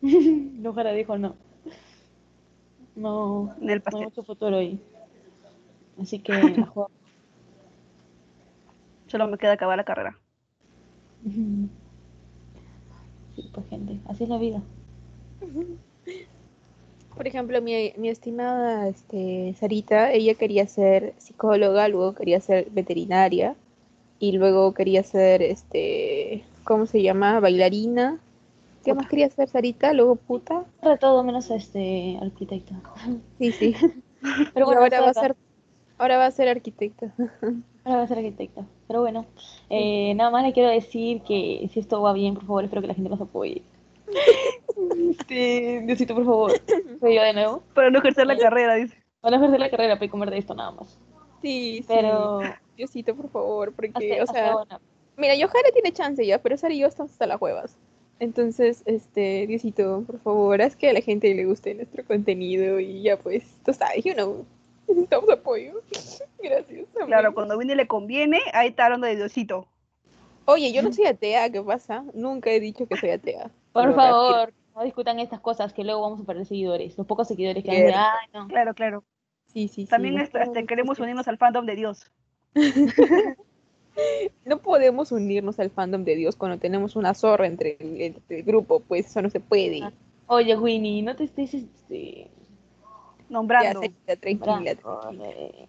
(laughs) Lujara dijo no. No, en el no hay pastel. mucho futuro ahí. Así que. (laughs) Solo me queda acabar la carrera. Sí, pues gente, así es la vida. Por ejemplo, mi, mi estimada este, Sarita, ella quería ser psicóloga, luego quería ser veterinaria y luego quería ser, este, ¿cómo se llama? Bailarina. ¿Qué Puta. más quería ser Sarita? Luego puta. De todo menos este arquitecto. Sí, sí. (laughs) Pero bueno, ahora va a ser, (laughs) ahora va a ser arquitecta. Ahora va a ser arquitecta. Pero bueno, eh, nada más le quiero decir que si esto va bien, por favor, espero que la gente nos apoye. (laughs) Sí, Diosito, por favor. Soy yo de nuevo. Para no ejercer la carrera, dice. Van a ejercer la carrera para comer de esto nada más. Sí, sí. Pero Diosito, por favor, porque, hace, o sea, buena- mira, Yohara tiene chance ya, pero Sara y yo estamos hasta las huevas. Entonces, este, Diosito, por favor, haz que a la gente le guste nuestro contenido y ya pues, tú sabes, you know, necesitamos apoyo. (laughs) Gracias. amén. Claro, cuando viene le conviene, ahí está hablando de Diosito. Oye, yo no soy atea, ¿qué pasa? Nunca he dicho que soy atea. Por Lo favor, no discutan estas cosas que luego vamos a perder seguidores. Los pocos seguidores que van a decir, Cierto. ay, no. Claro, claro. Sí, sí, sí. También no este, este, podemos queremos unirnos al fandom de Dios. (laughs) No podemos unirnos al fandom de Dios cuando tenemos una zorra entre el, entre el grupo, pues eso no se puede. Ah, Oye, Winnie, no te estés este, Ya, Nombrando. Tranquila, tranquila. eh,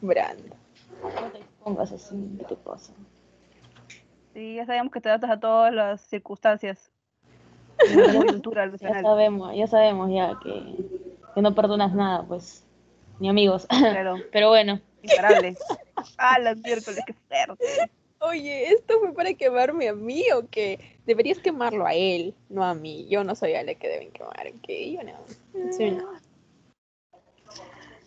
Brando. no te pongas así, ¿qué te pasa? Sí, ya sabemos que te adaptas a todas las circunstancias. Ya, sabemos, ya sabemos ya que, que no perdonas nada, pues, ni amigos. Claro, (laughs) Pero bueno, imparable. Ah, (laughs) las miércoles, qué fuerte. Oye, ¿esto fue para quemarme a mí o qué? Deberías quemarlo a él, no a mí. Yo no soy a la que deben quemar, ¿ok? Yo no. Soy una-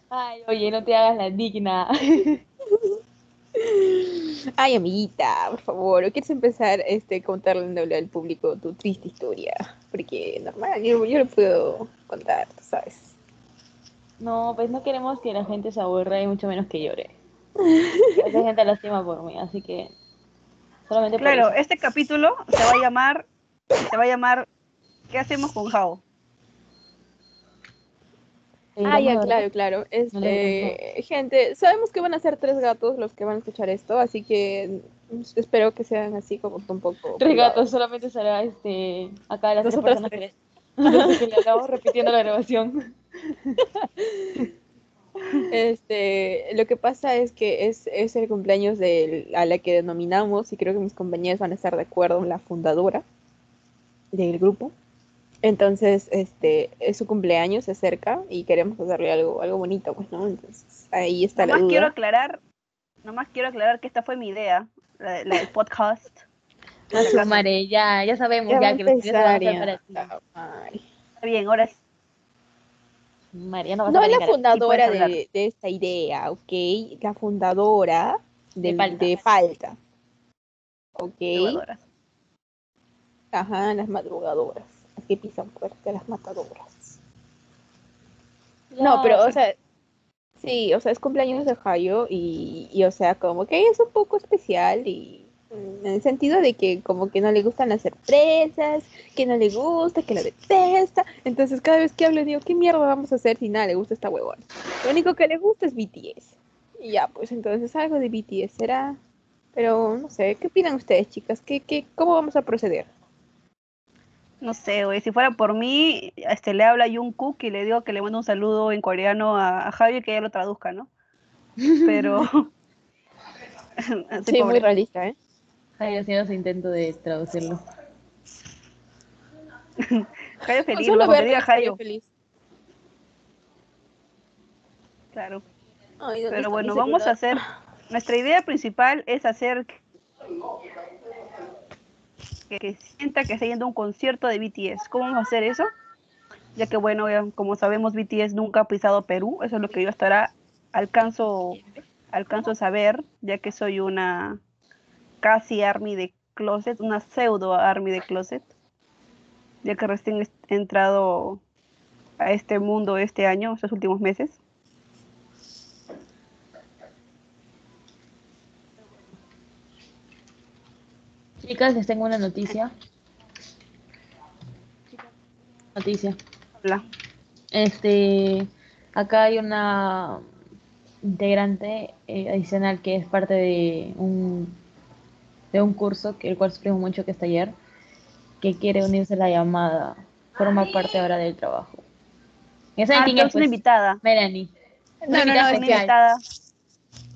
ay, oye, no te hagas la digna. (laughs) Ay, amiguita, por favor, ¿o quieres empezar este, contarle al público tu triste historia? Porque normal, yo, yo lo puedo contar, sabes. No, pues no queremos que la gente se aburra y mucho menos que llore. (laughs) Esa gente lastima por mí, así que solamente Claro, este capítulo se va a llamar, se va a llamar ¿Qué hacemos con Jao? Ah, ya, claro, claro. Este, gente, sabemos que van a ser tres gatos los que van a escuchar esto, así que espero que sean así como un poco. Tres privados. gatos, solamente será este acá las tres personas que le, (laughs) que le estamos repitiendo la grabación. Este, lo que pasa es que es, es el cumpleaños de a la que denominamos, y creo que mis compañeros van a estar de acuerdo, la fundadora del grupo. Entonces, este, es su cumpleaños, se acerca y queremos hacerle algo, algo bonito, pues, ¿no? Entonces, ahí está la Nomás duda. quiero aclarar, nomás quiero aclarar que esta fue mi idea, la, la del podcast. No sumaré, ya, ya sabemos Ya ya, que los videos se van a hacer empezar, para ti. Está bien, ahora sí. María, no No es la fundadora de, de esta idea, ¿ok? La fundadora De del- Falta. de Falta. ¿Ok? Jugadoras. Ajá, las madrugadoras. Las que pisan fuerte, las matadoras. No, pero, o sea, sí, o sea, es cumpleaños de Hayo y, y, o sea, como que es un poco especial y en el sentido de que como que no le gustan las sorpresas, que no le gusta, que la detesta. Entonces cada vez que hablo digo, ¿qué mierda vamos a hacer si nada le gusta esta huevona? Lo único que le gusta es BTS. Y ya, pues entonces algo de BTS será. Pero no sé, ¿qué opinan ustedes, chicas? ¿Qué, qué, ¿Cómo vamos a proceder? No sé, güey, si fuera por mí, este, le habla a Jungkook y le digo que le mando un saludo en coreano a, a Javi que ella lo traduzca, ¿no? Pero... (laughs) Sí, muy realista, ¿eh? Ay, haciendo su intento de traducirlo. (laughs) Javi feliz, lo diga feliz. Claro. Ay, ¿dónde Pero bueno, vamos a hacer. Nuestra idea principal es hacer que, que sienta que está yendo a un concierto de BTS. ¿Cómo vamos a hacer eso? Ya que, bueno, como sabemos, BTS nunca ha pisado Perú. Eso es lo que yo hasta ahora alcanzo, alcanzo a saber, ya que soy una casi army de closet, una pseudo army de closet, ya que recién he entrado a este mundo este año, estos últimos meses. Chicas, les tengo una noticia. Noticia. Habla. Este, acá hay una integrante eh, adicional que es parte de un de un curso que el cual sufrimos mucho que es taller, que quiere unirse a la llamada, forma parte ahora del trabajo. ¿Ya saben Ah, quién es? una pues? invitada. Melanie. No, Una no, es una que- invitada,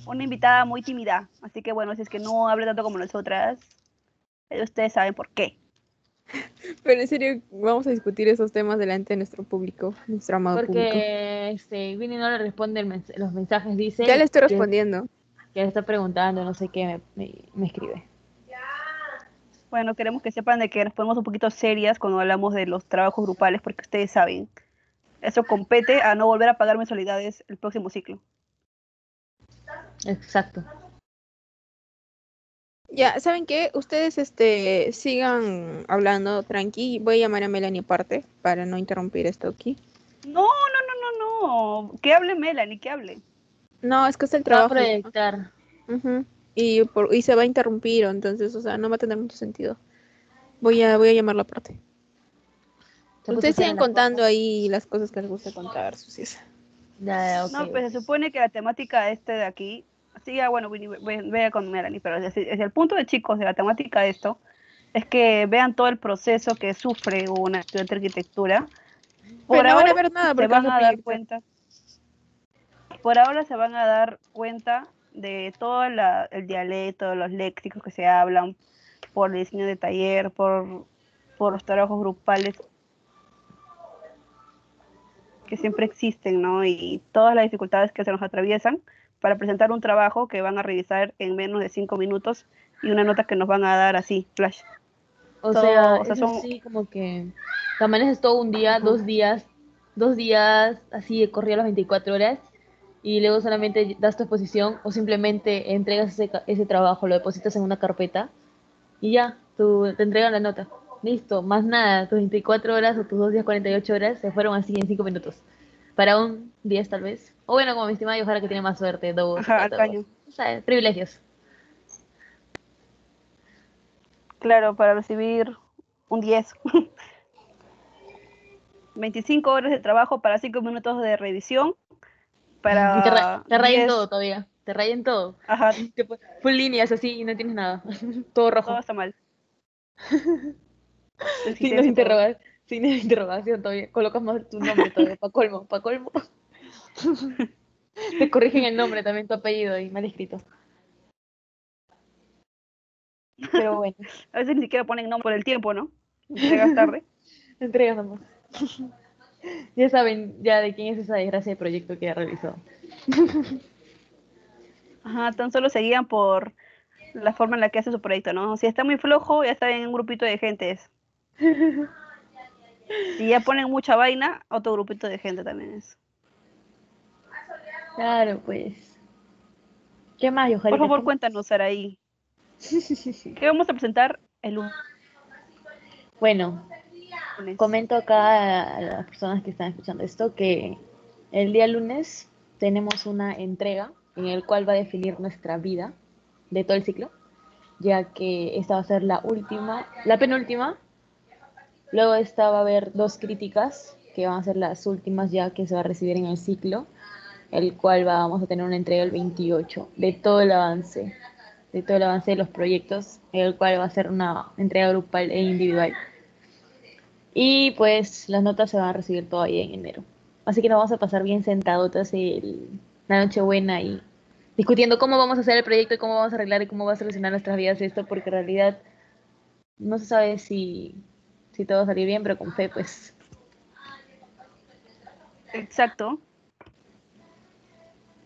una invitada muy tímida, así que bueno, si es que no habla tanto como nosotras, eh, ustedes saben por qué. (laughs) Pero en serio, vamos a discutir esos temas delante de nuestro público, nuestro amado público. Porque este, Winnie no le responde el mens- los mensajes, dice. Ya le estoy que- respondiendo. Que, le está preguntando, no sé qué, me, me, me escribe. Bueno, queremos que sepan de que nos ponemos un poquito serias cuando hablamos de los trabajos grupales, porque ustedes saben, eso compete a no volver a pagar mensualidades el próximo ciclo. Exacto. Ya, ¿saben qué? Ustedes este sigan hablando tranqui. Voy a llamar a Melanie aparte para no interrumpir esto aquí. No, no, no, no, no, que hable Melanie, que hable. No, es que es el Va a trabajo. proyectar. Y, por, y se va a interrumpir, entonces, o sea, no va a tener mucho sentido. Voy a, voy a llamarlo aparte. Se Ustedes siguen contando ahí las cosas que les gusta contar, sucias. cosa. Ya, ya, ok. No, pues se supone que la temática de este de aquí, sí, ya bueno, vea con Melanie, pero desde, desde el punto de chicos de la temática de esto, es que vean todo el proceso que sufre una estudiante de arquitectura. Por Pero no van ahora a ver nada se porque van vas a dar cuenta. Por ahora se van a dar cuenta de todo la- el dialecto, los léxicos que se hablan, por el diseño de taller, por, por los trabajos grupales que siempre existen, ¿no? Y todas las dificultades que se nos atraviesan para presentar un trabajo que van a revisar en menos de cinco minutos y una nota que nos van a dar así, flash. O todo, sea, o sea, son- así como que te amaneces todo un día, dos días, dos días, así de corrido las 24 horas, y luego solamente das tu exposición o simplemente entregas ese, ese trabajo, lo depositas en una carpeta y ya, tú, te entregan la nota. Listo, más nada, tus 24 horas o tus dos días 48 horas se fueron así en 5 minutos. Para un 10 tal vez. O bueno, como mi estimada Yohara que tiene más suerte, dos, Ajá, al cuatro, caño. o sea, privilegios. Claro, para recibir un 10. 25 (laughs) horas de trabajo para 5 minutos de revisión. Para te, ra- te rayen 10 todo todavía, te rayen todo. Ajá, (laughs) Te Full líneas así y no tienes nada. (laughs) Todo rojo. todo está mal. (laughs) Signos de, interroga- signos de interrogación todavía. Colocas más tu nombre todavía. Pa' colmo, pa' colmo. Te corrigen el nombre también, tu apellido y mal escrito. Pero bueno. A veces ni siquiera ponen nombre por el tiempo, ¿no? Llegas tarde. Entregas nomás. (laughs) ya saben ya de quién es esa desgracia de proyecto que ha realizado. (laughs) Ajá, tan solo seguían por la forma en la que hace su proyecto, ¿no? Si está muy flojo, ya está en un grupito de gentes. (laughs) Si ya ponen mucha vaina, otro grupito de gente también es. Claro, pues. ¿Qué más, Por favor, cuéntanos, Saraí. ¿Qué vamos a presentar el lunes? Bueno, comento acá a las personas que están escuchando esto que el día lunes tenemos una entrega en el cual va a definir nuestra vida de todo el ciclo, ya que esta va a ser la última, la penúltima. Luego esta va a haber dos críticas que van a ser las últimas ya que se va a recibir en el ciclo, el cual vamos a tener una entrega el 28 de todo el avance, de todo el avance de los proyectos, el cual va a ser una entrega grupal e individual. Y pues las notas se van a recibir todavía en enero. Así que nos vamos a pasar bien sentadotas el, la noche buena y discutiendo cómo vamos a hacer el proyecto y cómo vamos a arreglar y cómo va a solucionar nuestras vidas esto, porque en realidad no se sabe si, si todo va a salir bien, pero con fe, pues. Exacto.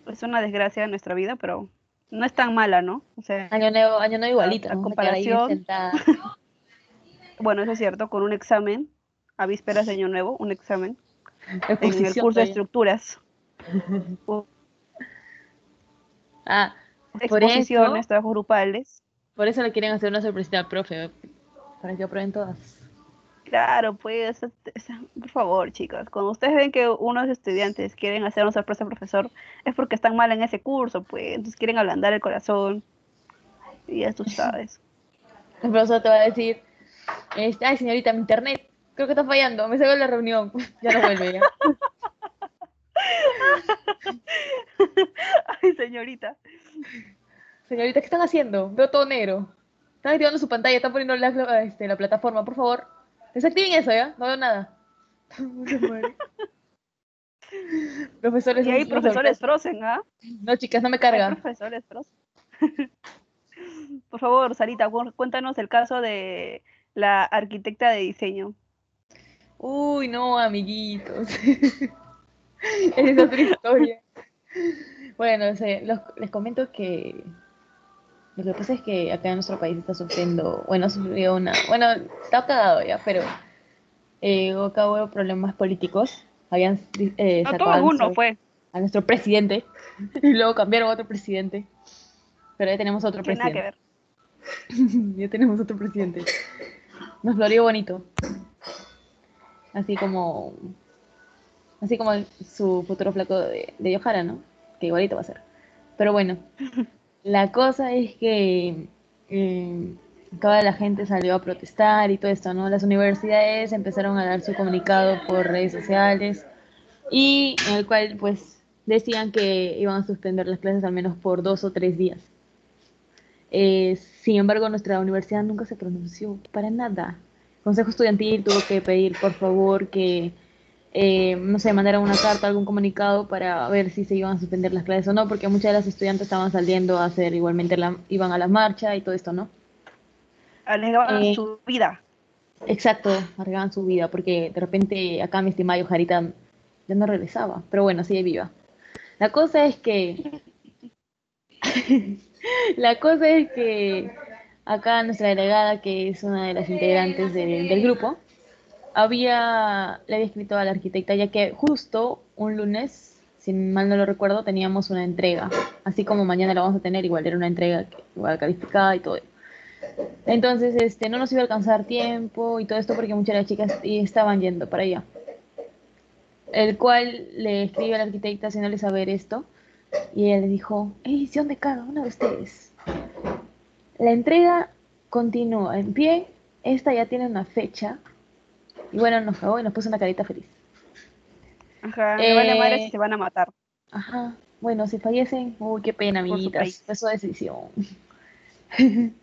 Es una desgracia en nuestra vida, pero no es tan mala, ¿no? O sea, Año nuevo, año nuevo igualito. a comparación-. Bueno, eso es cierto, con un examen, a vísperas de Año Nuevo, un examen en el curso de estructuras. (laughs) Ah, por eso, Exposiciones, trabajos grupales. por eso le quieren hacer una sorpresita al profe, para que aprueben todas. Claro, pues, es- es- por favor, chicas, cuando ustedes ven que unos estudiantes quieren hacer una sorpresa al profesor, es porque están mal en ese curso, pues, entonces quieren ablandar el corazón. Y ya tú sabes. (laughs) El profesor te va a decir, este, ay señorita, mi internet, creo que está fallando, me salgo de la reunión, (laughs) ya no vuelve ya. Ay, señorita. Señorita, ¿qué están haciendo? Veo todo negro. Están activando su pantalla, están poniendo la, este, la plataforma, por favor. Desactiven eso, ¿ya? No veo nada. (laughs) Profesores. Y hay profesores Frozen, ¿ah? No, chicas, no me Hay carga. profesores Frozen. (laughs) Por favor, Sarita, cu- cuéntanos el caso de la arquitecta de diseño. Uy, no, amiguitos. Esa (laughs) es otra historia. Bueno, o sea, los- les comento que lo que pasa es que acá en nuestro país está sufriendo, bueno, sufrió una, bueno, está cagado ya, pero eh, acá hubo problemas políticos. Habían eh, sacado a nuestro- fue. a nuestro presidente (laughs) y luego cambiaron a otro presidente. Pero ya tenemos otro Que nada que presidente. ver. (laughs) ya tenemos otro presidente. Nos florió bonito. Así como. Así como su futuro flaco de, de Yohara, ¿no? Que igualito va a ser. Pero bueno, (laughs) la cosa es que eh, toda la gente salió a protestar y todo esto, ¿no? Las universidades empezaron a dar su comunicado por redes sociales y en el cual, pues, decían que iban a suspender las clases al menos por dos o tres días. Eh, sin embargo, nuestra universidad nunca se pronunció para nada. El Consejo Estudiantil tuvo que pedir, por favor, que, eh, no sé, mandaran una carta, algún comunicado para ver si se iban a suspender las clases o no, porque muchas de las estudiantes estaban saliendo a hacer igualmente, la, iban a la marcha y todo esto, ¿no? Arriesgaban Eh, su vida. Exacto, arriesgaban su vida, porque de repente acá mi estimada Yojarita ya no regresaba, pero bueno, sigue viva. La cosa es que (laughs) (laughs) la cosa es que acá nuestra delegada, que es una de las integrantes del- grupo, había, le había escrito a la arquitecta, ya que justo un lunes, si mal no lo recuerdo, teníamos una entrega, así como mañana la vamos a tener, igual era una entrega igual calificada y todo. Entonces, este, no nos iba a alcanzar tiempo y todo esto porque muchas de las chicas estaban yendo para allá. El cual le escribió a la arquitecta haciéndole saber esto y ella le dijo, edición de cada uno de ustedes. La entrega continúa en pie, esta ya tiene una fecha y bueno, nos cagó y nos puso una carita feliz. Ajá, me vale madre eh, si se van a matar. Ajá, bueno, si fallecen, uy, qué pena, amiguitas, fue su decisión. (laughs)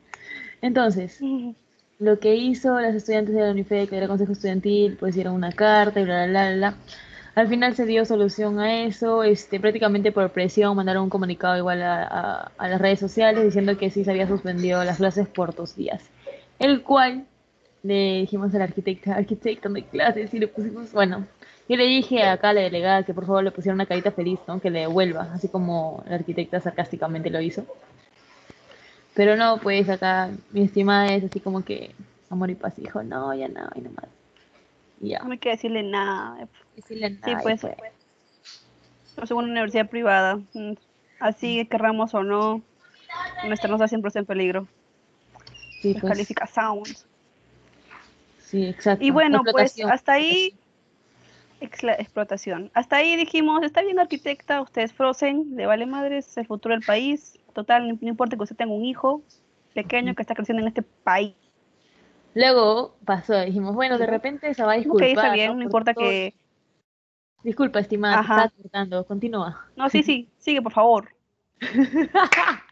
Entonces, (laughs) lo que hizo las estudiantes de la UNIFED, que era el Consejo Estudiantil, pues dieron una carta y bla, bla, bla, bla. Al final se dio solución a eso, este, prácticamente por presión mandaron un comunicado igual a, a- a las redes sociales diciendo que sí se había suspendido las clases por dos días, el cual le dijimos a la arquitecta, (laughs) arquitecta, no hay clases, y le pusimos, bueno, yo le dije acá a la delegada que por favor le pusiera una carita feliz, ¿no? Que le devuelva, así como la arquitecta sarcásticamente lo hizo. Pero no, pues acá mi estimada es así como que amor y paz, dijo, no, ya no, y nomás. Ya. No hay que decirle nada. Decirle Sí, nada, pues. fue. Somos una universidad privada. mm, Así querramos o no, nuestra nota siempre está en peligro. Sí, pues, Descalifica sounds. sí, exacto. Y bueno, pues hasta ahí, expla- explotación. Hasta ahí dijimos, está bien arquitecta, ustedes Frozen, le vale madres el futuro del país. Total, no no importa que usted tenga un hijo pequeño que está creciendo en este país. Luego pasó, dijimos, bueno, de repente se va a Ok, disculpar. está bien, no Por importa todo. que... Disculpa, estimada, te Ajá. estaba cortando, continúa. No, sí, sí, sigue, por favor. (laughs)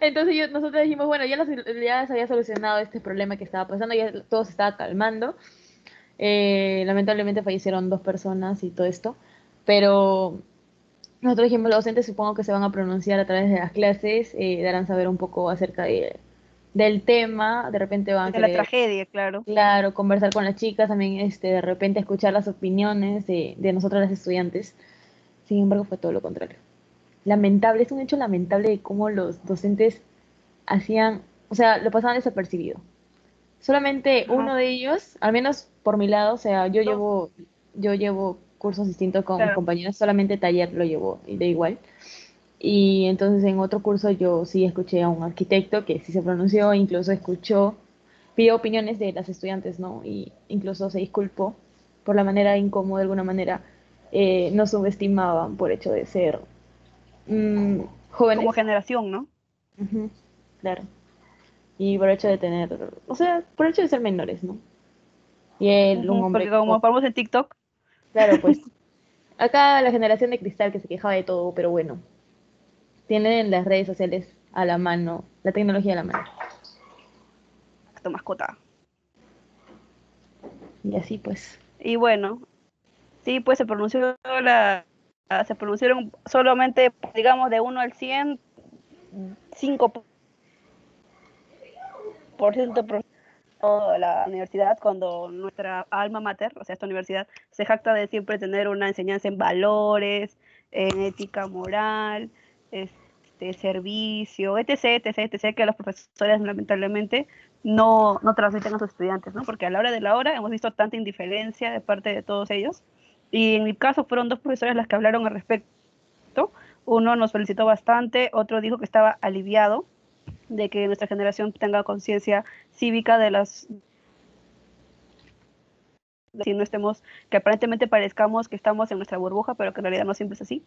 Entonces yo- nosotros dijimos, bueno, ya, la- ya se había solucionado este problema que estaba pasando, ya todo se estaba calmando. Eh, lamentablemente fallecieron dos personas y todo esto, pero nosotros dijimos, los docentes supongo que se van a pronunciar a través de las clases, eh, darán saber un poco acerca de, del tema, de repente van a De la tragedia, claro. claro, conversar con las chicas, también este, de repente escuchar las opiniones de, de nosotros las estudiantes. Sin embargo, fue todo lo contrario lamentable, es un hecho lamentable de cómo los docentes hacían, o sea, lo pasaban desapercibido. Solamente Ajá. uno de ellos, al menos por mi lado, o sea, yo Dos. llevo, yo llevo cursos distintos con mis Claro. compañeros, solamente taller lo llevo y da igual. Y entonces en otro curso yo sí escuché a un arquitecto que sí se pronunció, incluso escuchó, pidió opiniones de las estudiantes, ¿no? Y incluso se disculpó por la manera en cómo de alguna manera eh, nos subestimaban por hecho de ser mm, jóvenes. Como generación, ¿no? Claro. Y por hecho de tener, o sea, por hecho de ser menores, ¿no? Y él, un hombre, Porque como ponemos en TikTok, claro, pues, (laughs) acá la generación de cristal que se quejaba de todo, pero bueno, tienen las redes sociales a la mano, la tecnología a la mano. tu mascota. Y así pues. Y bueno, sí, pues se pronunció la, se pronunciaron solamente, digamos, de 1 al 100, 5 por ciento de la universidad cuando nuestra alma mater, o sea, esta universidad, se jacta de siempre tener una enseñanza en valores, en ética moral, este, servicio, etc, etc, etc, que los profesores lamentablemente no, no transmiten a sus estudiantes, ¿no? Porque a la hora de la hora hemos visto tanta indiferencia de parte de todos ellos. Y en mi caso fueron dos profesores las que hablaron al respecto. Uno nos felicitó bastante, otro dijo que estaba aliviado de que nuestra generación tenga conciencia cívica de las si no estemos, que aparentemente parezcamos que estamos en nuestra burbuja, pero que en realidad no siempre es así.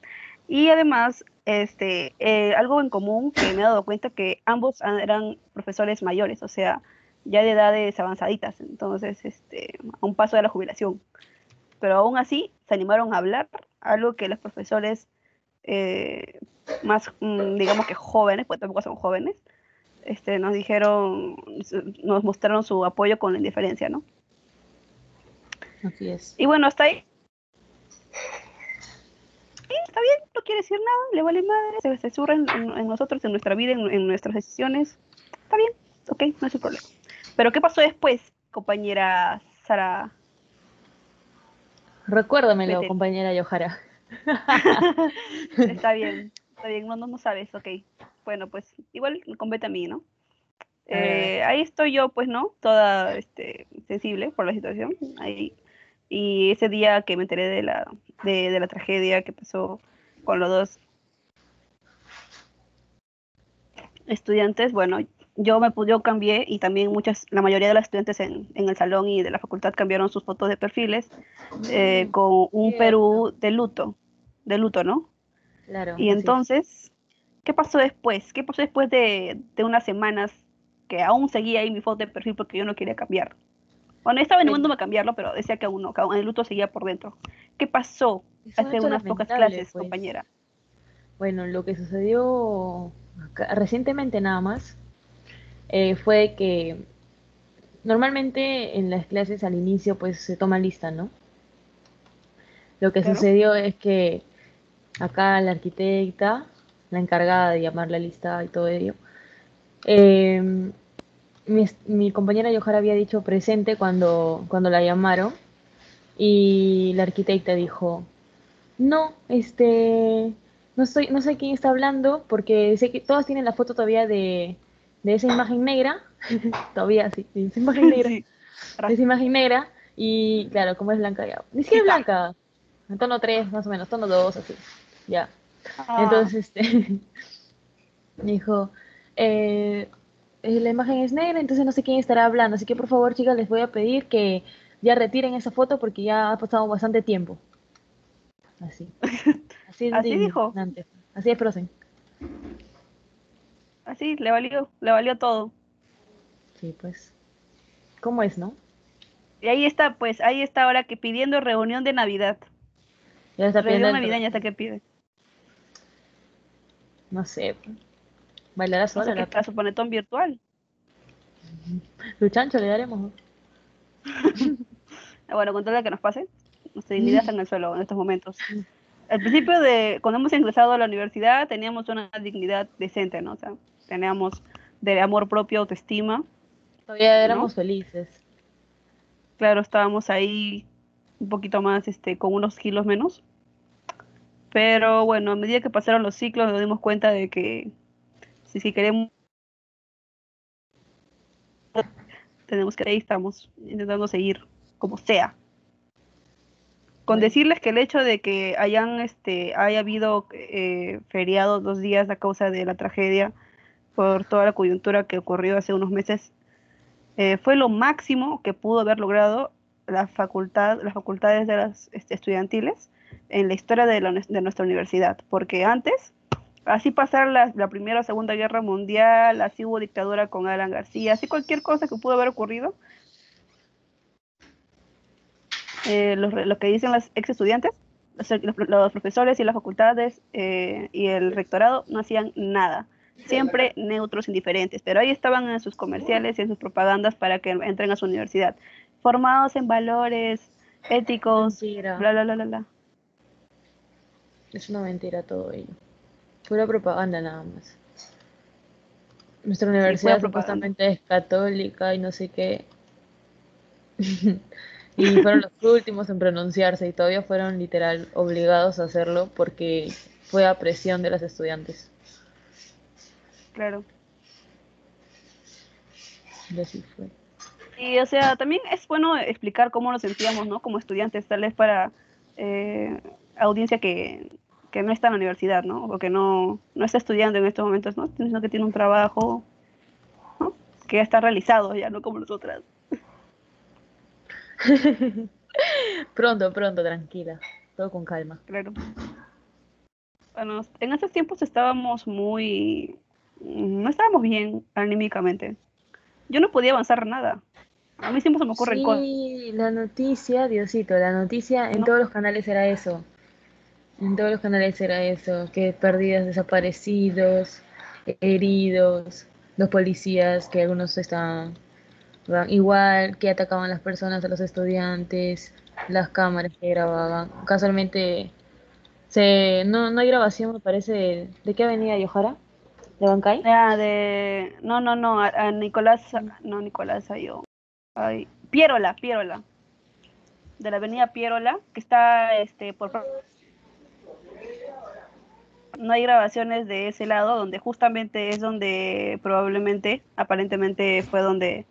Y además, este, eh, algo en común que me he dado cuenta que ambos eran profesores mayores, o sea, ya de edades avanzaditas, entonces, este, a un paso de la jubilación. Pero aún así, se animaron a hablar, algo que los profesores eh, más, mm, digamos que jóvenes, pues tampoco son jóvenes, este, nos dijeron, nos mostraron su apoyo con la indiferencia, ¿no? Así es. Y bueno, hasta ahí. Sí, está bien, no quiere decir nada, le vale madre, se, se surra en, en- en nosotros, en nuestra vida, en, en nuestras decisiones. Está bien, ok, no es el problema. Pero ¿qué pasó después, compañera Sara? Recuérdamelo, Vete. compañera Yohara. Está bien, está bien, no, no, no sabes, ok. Bueno, pues igual me compete a mí, ¿no? Eh, ahí estoy yo, pues, ¿no? Toda este, sensible por la situación. Ahí. Y ese día que me enteré de la, de, de la tragedia que pasó con los dos estudiantes, bueno, yo me yo cambié y también muchas, la mayoría de los estudiantes en, en el salón y de la facultad cambiaron sus fotos de perfiles eh, con un. Perú de luto, de luto, ¿no? Claro. Y entonces, ¿qué pasó después? ¿Qué pasó después de, de unas semanas que aún seguía ahí mi foto de perfil porque yo no quería cambiar? Bueno, estaba animándome a cambiarlo, pero decía que aún no, que aún el luto seguía por dentro. ¿Qué pasó hace unas pocas clases, pues. compañera? Bueno, lo que sucedió recientemente nada más eh, fue que normalmente en las clases al inicio pues se toma lista, ¿no? Lo que Claro. sucedió es que acá la arquitecta, la encargada de llamar la lista y todo ello, eh, mi, mi compañera Yohara había dicho presente cuando, cuando la llamaron y la arquitecta dijo, no, este, no, estoy, no sé quién está hablando porque sé que todas tienen la foto todavía de, de esa imagen negra, (laughs) todavía sí, de esa imagen (laughs) negra, Sí. de esa imagen negra y claro, como es blanca ya, ni siquiera blanca, en tono 3 más o menos, tono 2 así, ya. Ah, Entonces, (laughs) este, dijo, eh, la imagen es negra, entonces no sé quién estará hablando, así que por favor, chicas, les voy a pedir que ya retiren esa foto porque ya ha pasado bastante tiempo. Así. (laughs) Así, de ¿Así dijo? Así es Frozen. así, le valió, le valió todo. Sí, pues. ¿Cómo es, no? Y ahí está, pues, ahí está ahora que pidiendo reunión de Navidad. Ya está pidiendo Reunión navideña hasta que pide. No sé. Bailará sola. la- para su panetón virtual. Luchancho le daremos. ¿no? (laughs) Bueno, con todo lo que nos pase, nuestra dignidad está en el suelo en estos momentos. Al principio de cuando hemos ingresado a la universidad teníamos una dignidad decente, ¿no? O sea, teníamos de amor propio, autoestima. Todavía éramos felices. Claro, estábamos ahí un poquito más, este, con unos kilos menos. Pero bueno, a medida que pasaron los ciclos nos dimos cuenta de que si, si queremos tenemos que ahí estamos intentando seguir como sea. Con decirles que el hecho de que hayan este haya habido eh, feriados dos días a causa de la tragedia por toda la coyuntura que ocurrió hace unos meses eh, fue lo máximo que pudo haber logrado la facultad, las facultades de las este, estudiantiles en la historia de, la- de nuestra universidad, porque antes, así pasar la, la Primera o Segunda Guerra Mundial, así hubo dictadura con Alan García, así cualquier cosa que pudo haber ocurrido, eh, lo, lo que dicen los ex estudiantes, los, los- profesores y las facultades eh, y el rectorado no hacían nada siempre neutros, indiferentes, pero ahí estaban en sus comerciales y en sus propagandas para que entren a su universidad, formados en valores éticos, Mentira. bla, bla, bla, bla, bla. Es una mentira todo ello. Pura propaganda nada más. Nuestra universidad propaganda. supuestamente es católica y no sé qué. (laughs) y fueron los últimos en pronunciarse y todavía fueron literal obligados a hacerlo porque fue a presión de las estudiantes. Claro. Y así fue. Y o sea, también es bueno explicar cómo nos sentíamos, ¿no? Como estudiantes, tal vez para eh, audiencia que, que no está en la universidad, ¿no? O que no, no está estudiando en estos momentos, ¿no? Sino que tiene un trabajo, ¿no? Que ya está realizado, ya no como nosotras. (laughs) Pronto, pronto, tranquila. Todo con calma. Claro. Bueno, en esos tiempos estábamos muy... No estábamos bien anímicamente. Yo no podía avanzar nada. A mí siempre se me ocurren cosas. Sí, la noticia, Diosito, la noticia en No. todos los canales era eso. En todos los canales era eso, que perdidas, desaparecidos, heridos, los policías, que algunos estaban igual, que atacaban a las personas, a los estudiantes, las cámaras que grababan. Casualmente, se, no, no hay grabación, me parece, de, ¿de qué avenida Yohara? ¿De Bancay? Ah, de... No, no, no, a, Nicolás... No, Nicolás, yo. Ay, Pierola, Pierola. De la avenida Pierola, que está este por... No hay grabaciones de ese lado, donde justamente es donde probablemente, aparentemente fue donde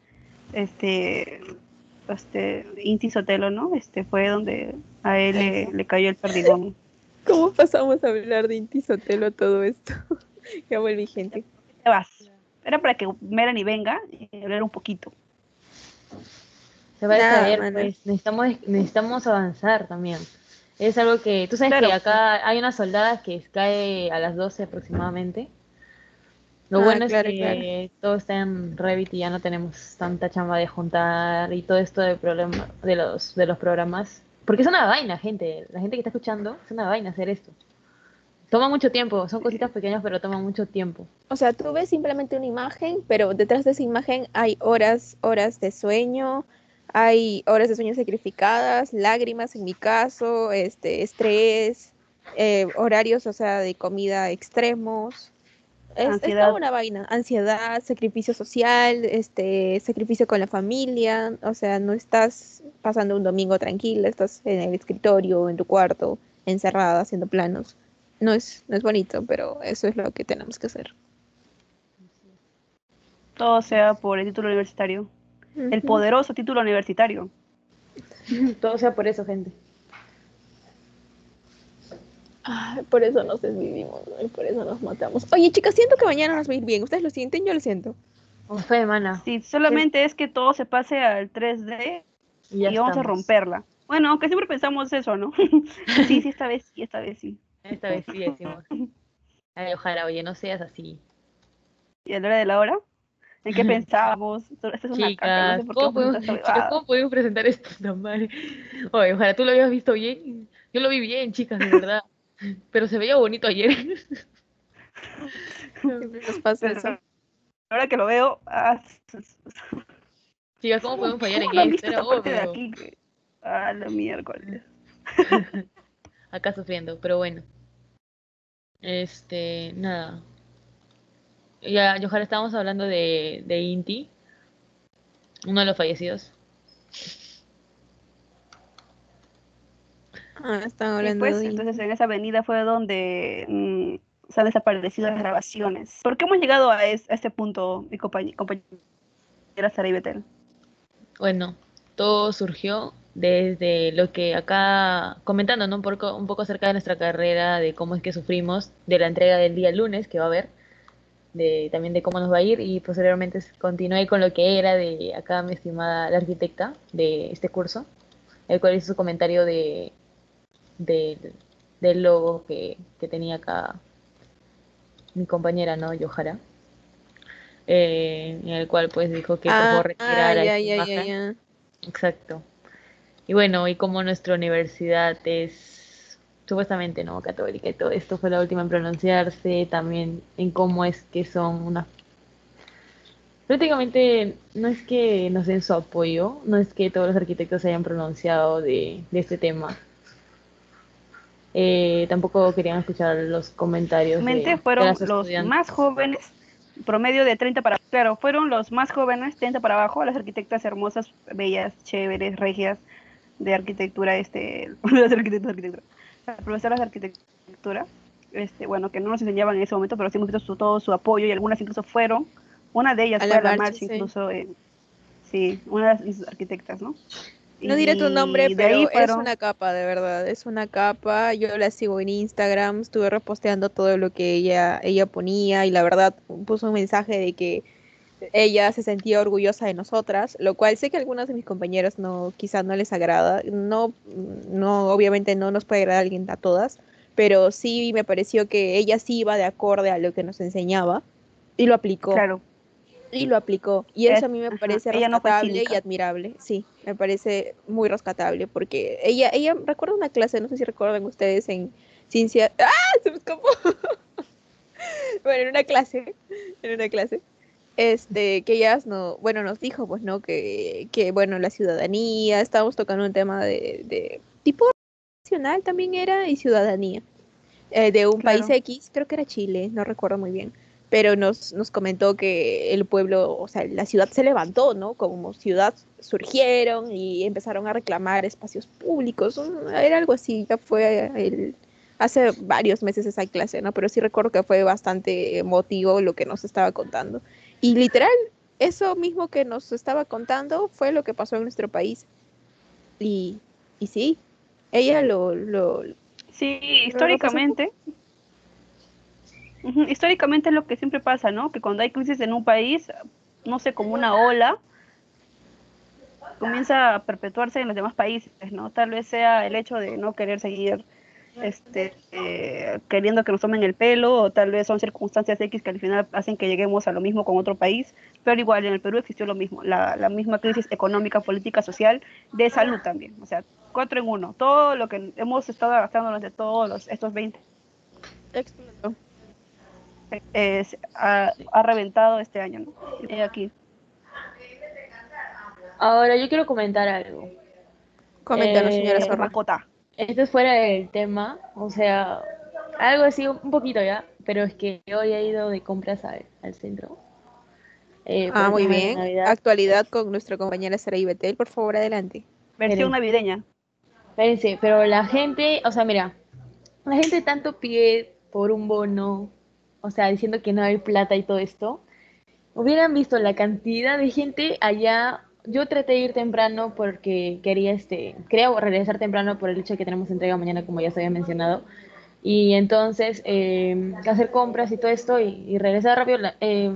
este este Inti Sotelo, ¿no? Este fue donde a él le, le cayó el perdigón. (laughs) ¿Cómo pasamos a hablar de Inti Sotelo todo esto? (laughs) ya volví, gente. Te vas. Era para que Melanie venga y hablar un poquito. Se va a Nada, caer, pues necesitamos, necesitamos avanzar también. Es algo que, tú sabes Claro. que acá hay una soldada que cae a las 12 aproximadamente. Lo Ah, bueno claro, es que todo está en Revit y ya no tenemos tanta chamba de juntar y todo esto de problema, de los, de los programas. Porque es una vaina, gente. La gente que está escuchando, es una vaina hacer esto. Toma mucho tiempo, son cositas pequeñas, pero toma mucho tiempo. O sea, tú ves simplemente una imagen, pero detrás de esa imagen hay horas, horas de sueño, hay horas de sueño sacrificadas, lágrimas en mi caso, este, estrés, eh, horarios, o sea, de comida extremos. Es, toda una vaina. Ansiedad, sacrificio social, este, sacrificio con la familia. O sea, no estás pasando un domingo tranquila, estás en el escritorio, en tu cuarto, encerrada, haciendo planos. No es, no es bonito, pero eso es lo que tenemos que hacer. Todo sea por el título universitario. El poderoso título universitario. (laughs) Todo sea por eso, gente. Ay, por eso nos desvivimos, ¿no? y por eso nos matamos. Oye, chicas, siento que mañana nos va a ir bien. ¿Ustedes lo sienten? Yo lo siento. Con fe, mana. Sí, solamente es que todo se pase al 3D Y ya y vamos a romperla. Bueno, aunque siempre pensamos eso, ¿no? (laughs) sí, sí, esta vez sí, esta vez sí. Esta vez sí decimos. Ay, ojalá, oye, no seas así. ¿Y a la hora de la hora? ¿En qué pensábamos? Esto esto es una caca, no Chicas, sé por qué ¿cómo podemos, hacer esta (laughs) chicas, huevada. ¿cómo podemos presentar esto tan mal? Oye, ojalá tú lo habías visto bien. Yo lo vi bien, chicas, de verdad. Pero se veía bonito ayer. (laughs) Siempre nos pasa Pero eso. ahora que lo veo, ah, Chicas, ¿cómo podemos fallar ¿cómo en esto? Era de aquí? que- Ah, la miércoles. (laughs) Acá sufriendo, pero bueno. Este, nada. Ya, y ojalá estábamos hablando de, de Inti, uno de los fallecidos. Ah, están hablando pues, de... entonces en esa avenida fue donde mm, se han desaparecido las grabaciones. ¿Por qué hemos llegado a, es- a este punto, mi compañ- compañera Sara y Betel? Bueno, todo surgió desde lo que acá, comentando, ¿no? Un poco, un poco acerca de nuestra carrera, de cómo es que sufrimos, de la entrega del día lunes que va a haber, de, también de cómo nos va a ir, y posteriormente continué con lo que era de acá mi estimada la arquitecta de este curso, el cual hizo su comentario de, de- del logo que, que tenía acá mi compañera, ¿no? Yohara. eh, en el cual pues dijo que por Ah, ya, imagen. ya. Exacto. Y bueno, y como nuestra universidad es supuestamente no católica y todo esto fue la última en pronunciarse, también en cómo es que son unas... Prácticamente no es que nos den su apoyo, no es que todos los arquitectos se hayan pronunciado de, de este tema. Eh, tampoco querían escuchar los comentarios de, Realmente de fueron los más jóvenes, promedio de 30 para Claro, fueron los más jóvenes, 30 para abajo, las arquitectas hermosas, bellas, chéveres, regias de arquitectura, este, (laughs) de arquitectura, profesoras de arquitectura, este, bueno, que no nos enseñaban en ese momento, pero sí hemos visto su, todo su apoyo y algunas incluso fueron, una de ellas A fue la a la marcha, marcha, sí. incluso, en- sí, una de las arquitectas, ¿no? No diré tu nombre, pero ahí es una capa, de verdad, es una capa. Yo la sigo en Instagram, estuve reposteando todo lo que ella, ella ponía y la verdad puso un mensaje de que ella se sentía orgullosa de nosotras, lo cual sé que a algunos de mis compañeros no, quizás no les agrada. No, no, obviamente no nos puede agradar a alguien a todas, pero sí me pareció que ella sí iba de acorde a lo que nos enseñaba y lo aplicó. Claro, Y lo aplicó. Y Es- eso a mí me ajá, parece no rescatable y admirable. Sí, me parece muy rescatable porque ella, ella, recuerdo una clase, no sé si recuerdan ustedes en ciencia. ¡Ah! Se me escapó. (laughs) bueno, en una clase, en una clase, este, que ellas no, bueno, nos dijo, pues, ¿no? Que, que bueno, la ciudadanía, estábamos tocando un tema de, de tipo nacional también era y ciudadanía. eh, de un país. X, creo que era Chile, no recuerdo muy bien pero nos, nos comentó que el pueblo, o sea, la ciudad se levantó, ¿no? Como ciudad surgieron y empezaron a reclamar espacios públicos, era algo así, ya fue el, hace varios meses esa clase, ¿no? Pero sí recuerdo que fue bastante emotivo lo que nos estaba contando. Y literal, eso mismo que nos estaba contando fue lo que pasó en nuestro país. Y, y sí, ella lo, lo, Sí, históricamente. Históricamente es lo que siempre pasa, ¿no? Que cuando hay crisis en un país, no sé, como una ola, comienza a perpetuarse en los demás países, ¿no? Tal vez sea el hecho de no querer seguir este, eh, queriendo que nos tomen el pelo, o tal vez son circunstancias X que al final hacen que lleguemos a lo mismo con otro país, pero igual en el Perú existió lo mismo, la, la misma crisis económica, política, social, de salud también, o sea, cuatro en uno, todo lo que hemos estado gastando durante todos los, estos 20 explotó. eh, se- ha, ha reventado este año, ¿no? Y aquí. Ahora yo quiero comentar algo. Coméntanos, Eh, señora. Esto es fuera del tema, o sea, algo así un poquito ya, pero es que hoy he ido de compras al, al centro. Eh, Ah, el muy bien. Navidad. Actualidad con nuestra compañera Saraí Betel, por favor, adelante. Versión navideña. Espérense, pero la gente, o sea, mira, la gente tanto pide por un bono, o sea, diciendo que no hay plata y todo esto. Hubieran visto la cantidad de gente allá. Yo traté de ir temprano porque quería, este, quería regresar temprano por el hecho de que tenemos entrega mañana, como ya se había mencionado. Y entonces, eh, hacer compras y todo esto y, y regresar rápido. eh,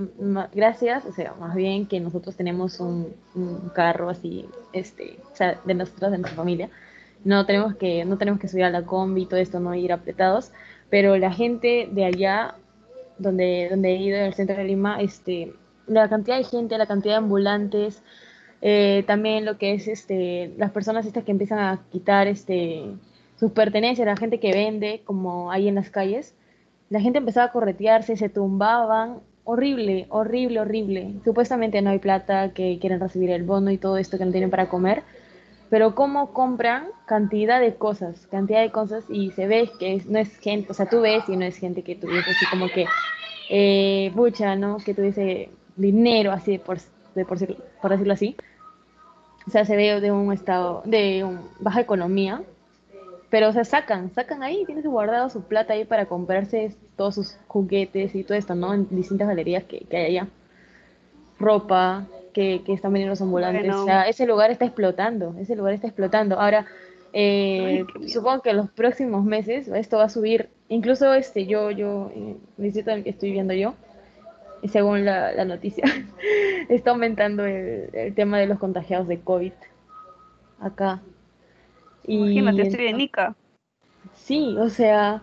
gracias, o sea, más bien que nosotros tenemos un, un carro así, este, o sea, de nosotros, de nuestra familia no tenemos que no tenemos que subir a la combi y todo esto no ir apretados pero la gente de allá donde donde he ido en el centro de Lima este la cantidad de gente la cantidad de ambulantes eh, también lo que es este las personas estas que empiezan a quitar este sus pertenencias la gente que vende como ahí en las calles la gente empezaba a corretearse se tumbaban horrible horrible horrible supuestamente no hay plata que quieren recibir el bono y todo esto que no tienen para comer pero cómo compran cantidad de cosas, cantidad de cosas y se ve que no es gente, o sea, tú ves y no es gente que tuviese así como que, eh, ¿no? Que tuviese dinero así por decirlo así. O sea, se ve de un estado, de un- baja economía, pero o sea, sacan, sacan ahí, tienes guardado su plata ahí para comprarse todos sus juguetes y todo esto, ¿no? En distintas galerías que, que hay allá. Ropa, que, que están vendiendo los ambulantes. Bueno. O sea, ese lugar está explotando, ese lugar está explotando. Ahora, eh, Ay, supongo que en los próximos meses esto va a subir. Incluso este, yo, yo, en el distrito en el que estoy viviendo yo, según la, la noticia, (laughs) está aumentando el, el tema de los contagiados de COVID acá. Y Imagínate, estoy en Ica. Sí, o sea,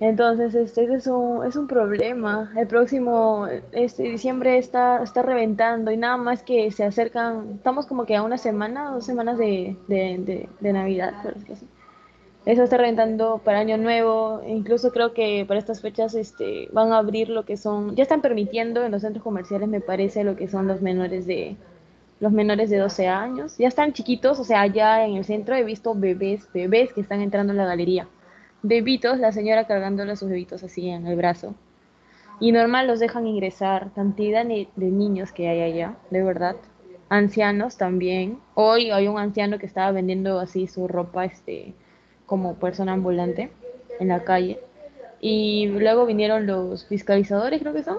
entonces este, es un, es un problema. El próximo este, diciembre está, está reventando y nada más que se acercan, estamos como que a una semana, dos semanas de, de, de, de Navidad, por decirlo así. Eso está reventando para Año Nuevo, incluso creo que para estas fechas este, van a abrir lo que son, ya están permitiendo en los centros comerciales, me parece, lo que son los menores de, los menores de 12 años. Ya están chiquitos, o sea, allá en el centro he visto bebés, bebés que están entrando en la galería. Bebitos, la señora cargándole sus bebitos así en el brazo. Y normal los dejan ingresar, cantidad de niños que hay allá, de verdad. Ancianos también. Hoy hay un anciano que estaba vendiendo así su ropa, este, como persona ambulante en la calle. Y luego vinieron los fiscalizadores, creo que son,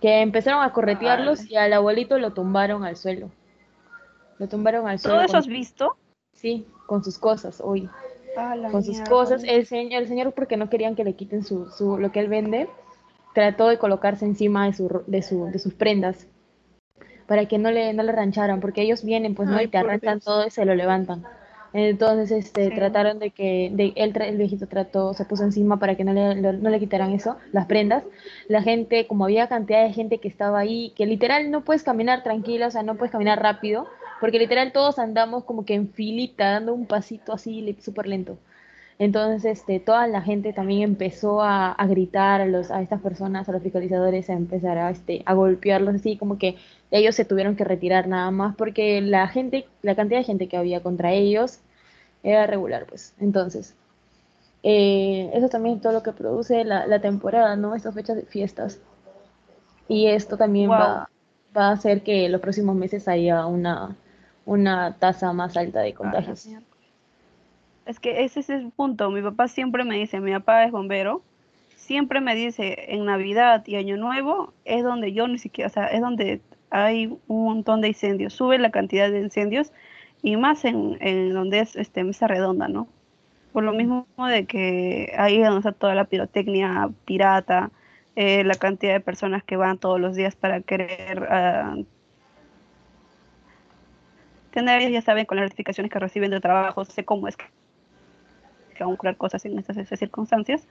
que empezaron a corretearlos y al abuelito lo tumbaron al suelo. Lo tumbaron al suelo. ¿Todo eso has visto? Sí, con sus cosas hoy. Ah, Con sus mierda. cosas. El señor, el señor, porque no querían que le quiten su, su, lo que él vende, trató de colocarse encima de, su, de, su, de sus prendas para que no le, no le rancharan, porque ellos vienen, pues, ¿no? Y te arranchan Dios. todo y se lo levantan. Entonces, este, Sí. trataron de que, de, él, el viejito trató, se puso encima para que no le, lo- no le quitaran eso, las prendas. La gente, como había cantidad de gente que estaba ahí, que literal no puedes caminar tranquila, o sea, no puedes caminar rápido, porque literal todos andamos como que en filita, dando un pasito así súper lento. Entonces, este, toda la gente también empezó a, a gritar a, los, a estas personas, a los fiscalizadores, a empezar a, este, a golpearlos, así como que ellos se tuvieron que retirar nada más, porque la gente, la cantidad de gente que había contra ellos era regular, pues. Entonces, eh, eso también es todo lo que produce la, la temporada, ¿no? Estas fechas de fiestas. Y esto también Wow. va, va a hacer que los próximos meses haya una, una tasa más alta de contagios. Es que ese es el punto. Mi papá siempre me dice, mi papá es bombero, siempre me dice, en Navidad y Año Nuevo es donde yo ni siquiera, o sea, es donde hay un montón de incendios, sube la cantidad de incendios y más en, en donde es este mesa redonda, ¿no? Por lo mismo de que ahí es donde está toda la pirotecnia pirata, eh, la cantidad de personas que van todos los días para querer ah, tener, ya saben, con las notificaciones que reciben del trabajo, sé cómo es que, que van a ocurrir cosas en estas, estas circunstancias,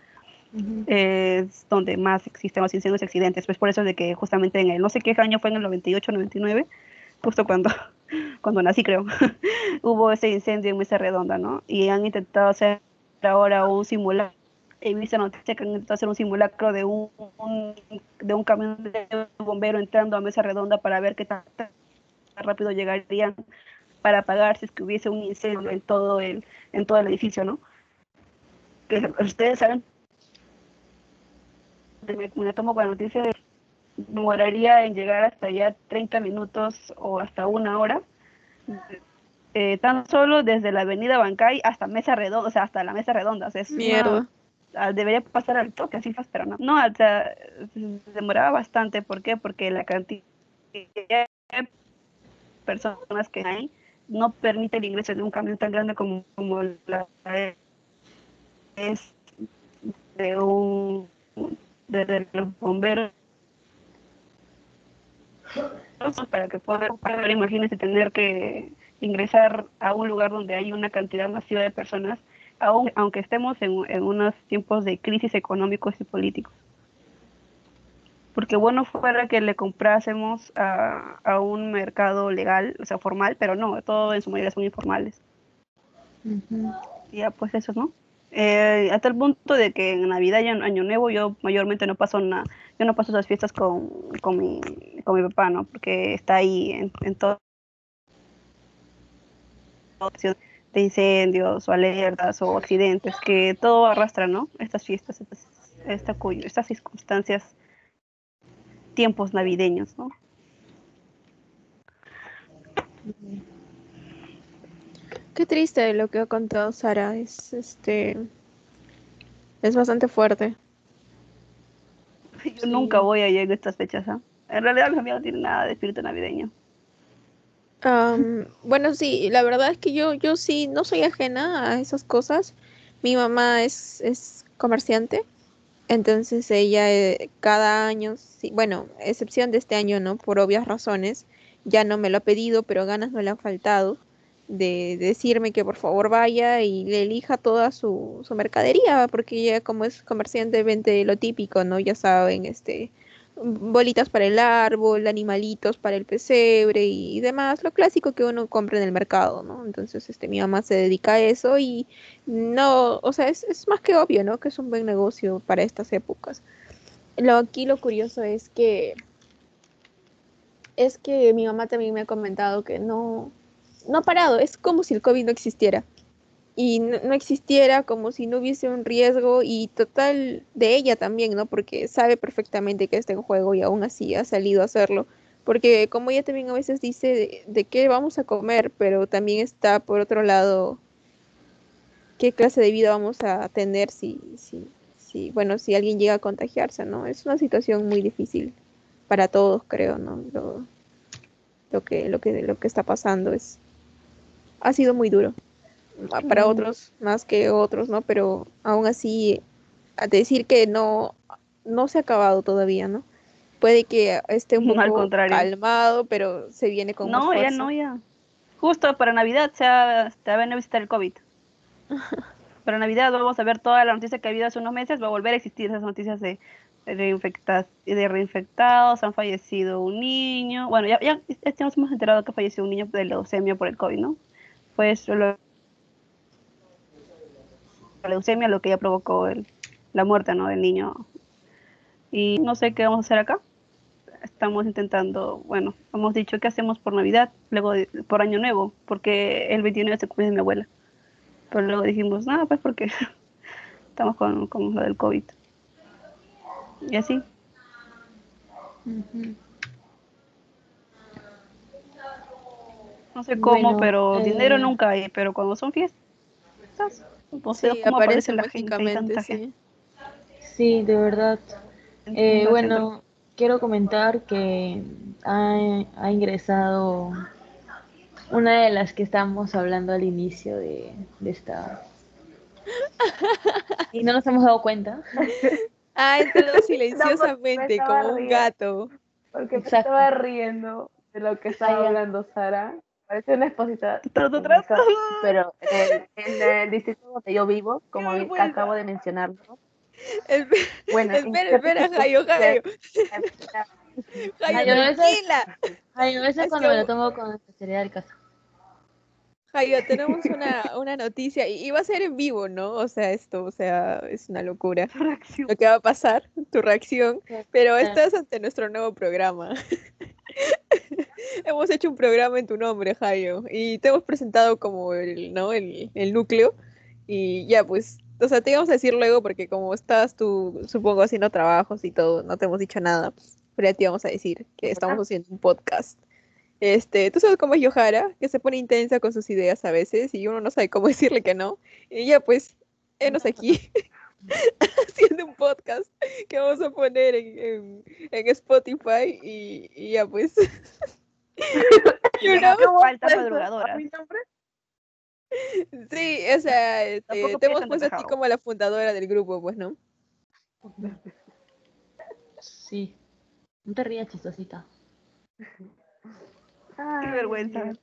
es donde más existen los incendios y accidentes. Pues por eso es de que justamente en el, no sé qué año fue en el 98, 99, justo cuando, (laughs) cuando nací creo, (laughs) hubo ese incendio en Mesa Redonda, ¿no? Y han intentado hacer ahora un simulacro. He visto noticia que han intentado hacer un simulacro de un, un- de un camión de bombero entrando a Mesa Redonda para ver qué tan, tan rápido llegarían para apagar si es que hubiese un incendio en todo el, en todo el edificio, ¿no? Que ustedes saben me, tomo con la noticia de demoraría en llegar hasta allá 30 minutos o hasta una hora. Eh, tan solo desde la avenida Bancay hasta Mesa Redonda, o sea, hasta la Mesa Redonda. O sea, es Mierda. debería pasar al toque, así fácil, pero no. No, o sea, se demoraba bastante. ¿Por qué? Porque la cantidad de personas que hay no permite el ingreso de un camión tan grande como, como la es de un de, los bomberos para que puedan pagar, imagínense tener que ingresar a un lugar donde hay una cantidad masiva de personas, aun, aunque estemos en, en unos tiempos de crisis económicos y políticos. Porque bueno fuera que le comprásemos a, a un mercado legal, o sea, formal, pero no, todo en su mayoría son informales. Y ya, pues eso, ¿no? Eh, hasta el punto de que en Navidad y en Año Nuevo yo mayormente no paso nada, yo no paso esas fiestas con, con, mi, con mi papá, ¿no? Porque está ahí en, en todo de incendios o alertas o accidentes, que todo arrastra, ¿no? Estas fiestas, estas, esta, cuyo- estas circunstancias, tiempos navideños, ¿no? Qué triste lo que ha contado Sara. Es este. Es bastante fuerte. Yo nunca voy a llegar a estas fechas, ¿ah? En realidad mi familia no tiene nada de espíritu navideño. Am, bueno, sí, la verdad es que yo, yo sí no soy ajena a esas cosas. Mi mamá es, es comerciante, entonces ella eh, cada año, sí, bueno, excepción de este año, ¿no? Por obvias razones, ya no me lo ha pedido, pero ganas no le han faltado de, de decirme que por favor vaya y le elija toda su, su mercadería, porque ella como es comerciante vende lo típico, ¿no? Ya saben, este bolitas para el árbol, animalitos para el pesebre y demás, lo clásico que uno compra en el mercado, ¿no? Entonces, este, mi mamá se dedica a eso y no, o sea, es, es más que obvio, ¿no? Que es un buen negocio para estas épocas. Lo aquí lo curioso es que es que mi mamá también me ha comentado que no, no ha parado, es como si el COVID no existiera. Y no, no existiera como si no hubiese un riesgo y total de ella también, ¿no? Porque sabe perfectamente que está en juego y aún así ha salido a hacerlo. Porque como ella también a veces dice de, qué vamos a comer, pero también está por otro lado qué clase de vida vamos a tener si, si, si, bueno, si alguien llega a contagiarse, ¿no? Es una situación muy difícil para todos, creo, ¿no? Lo, lo que, lo que, lo que está pasando es, ha sido muy duro. Para otros más que otros, ¿no? Pero aún así, a decir que no, no se ha acabado todavía, ¿no? Puede que esté un poco contrario. calmado, pero se viene con más No, ya fuerza. no, ya. Justo para Navidad se va, se va a visitar el COVID. (laughs) Para Navidad vamos a ver toda la noticia que ha habido hace unos meses, va a volver a existir esas noticias de, de, reinfecta- de reinfectados, han fallecido un niño. Bueno, ya, ya, ya nos hemos enterado que falleció un niño de leucemia por el COVID, ¿no? Pues lo- la leucemia lo que ya provocó el- la muerte, ¿no? Del niño. Y no sé qué vamos a hacer acá estamos intentando, bueno, hemos dicho qué hacemos por Navidad, luego por Año Nuevo, porque el 29 se cumple de mi abuela. Pero luego dijimos, nada, pues porque (laughs) estamos con, con lo del COVID. Y así. Ujú. No sé cómo, Bueno, pero dinero eh, nunca hay, pero cuando son fiestas, no sé Sí, cómo aparece aparece la gente, tanta sí. gente. Sí, de verdad. Eh, Entonces, bueno, quiero comentar que ha, ha ingresado una de las que estamos hablando al inicio de, de esta... (laughs) Y no nos hemos dado cuenta. (laughs) Ah, entró (laughs) silenciosamente como un riendo. gato. Porque me estaba riendo de lo que estaba hablando Sara. Parece una expositora. Pero en el, en el distrito donde yo vivo, como vi- acabo de mencionarlo, bueno, espera, espera, (laughs) Jayo, Jayo. Ay, Jayo, eso- tranquila. Ay, a veces Es cuando me lo tomo con especialidad del caso. Jayo, tenemos una, una noticia y, y va a ser en vivo, ¿no? O sea, esto, o sea, es una locura Reacción. lo que va a pasar, tu reacción, pero estás ante nuestro nuevo programa. (laughs) (laughs) hemos hecho un programa en tu nombre, Jayo, y te hemos presentado como el, ¿no? el, el núcleo y ya, pues, o sea, te íbamos a decir luego porque como estás tú, supongo, haciendo trabajos y todo, no te hemos dicho nada, pero ya te íbamos a decir que estamos haciendo un podcast. Este, tú sabes cómo es Yohara, que se pone intensa con sus ideas a veces y uno no sabe cómo (laughs) decirle que no. Y ya pues, enos aquí (laughs) (laughs) haciendo un podcast que vamos a poner en, en- en Spotify y, y ya pues. (laughs) You know, Falta ¿Puedes madrugadora. mi nombre? Sí, o sea, este, te hemos puesto a ti como la fundadora del grupo, pues, ¿no? Sí. No te rías, chistosita. Ay, vergüenza. Dios.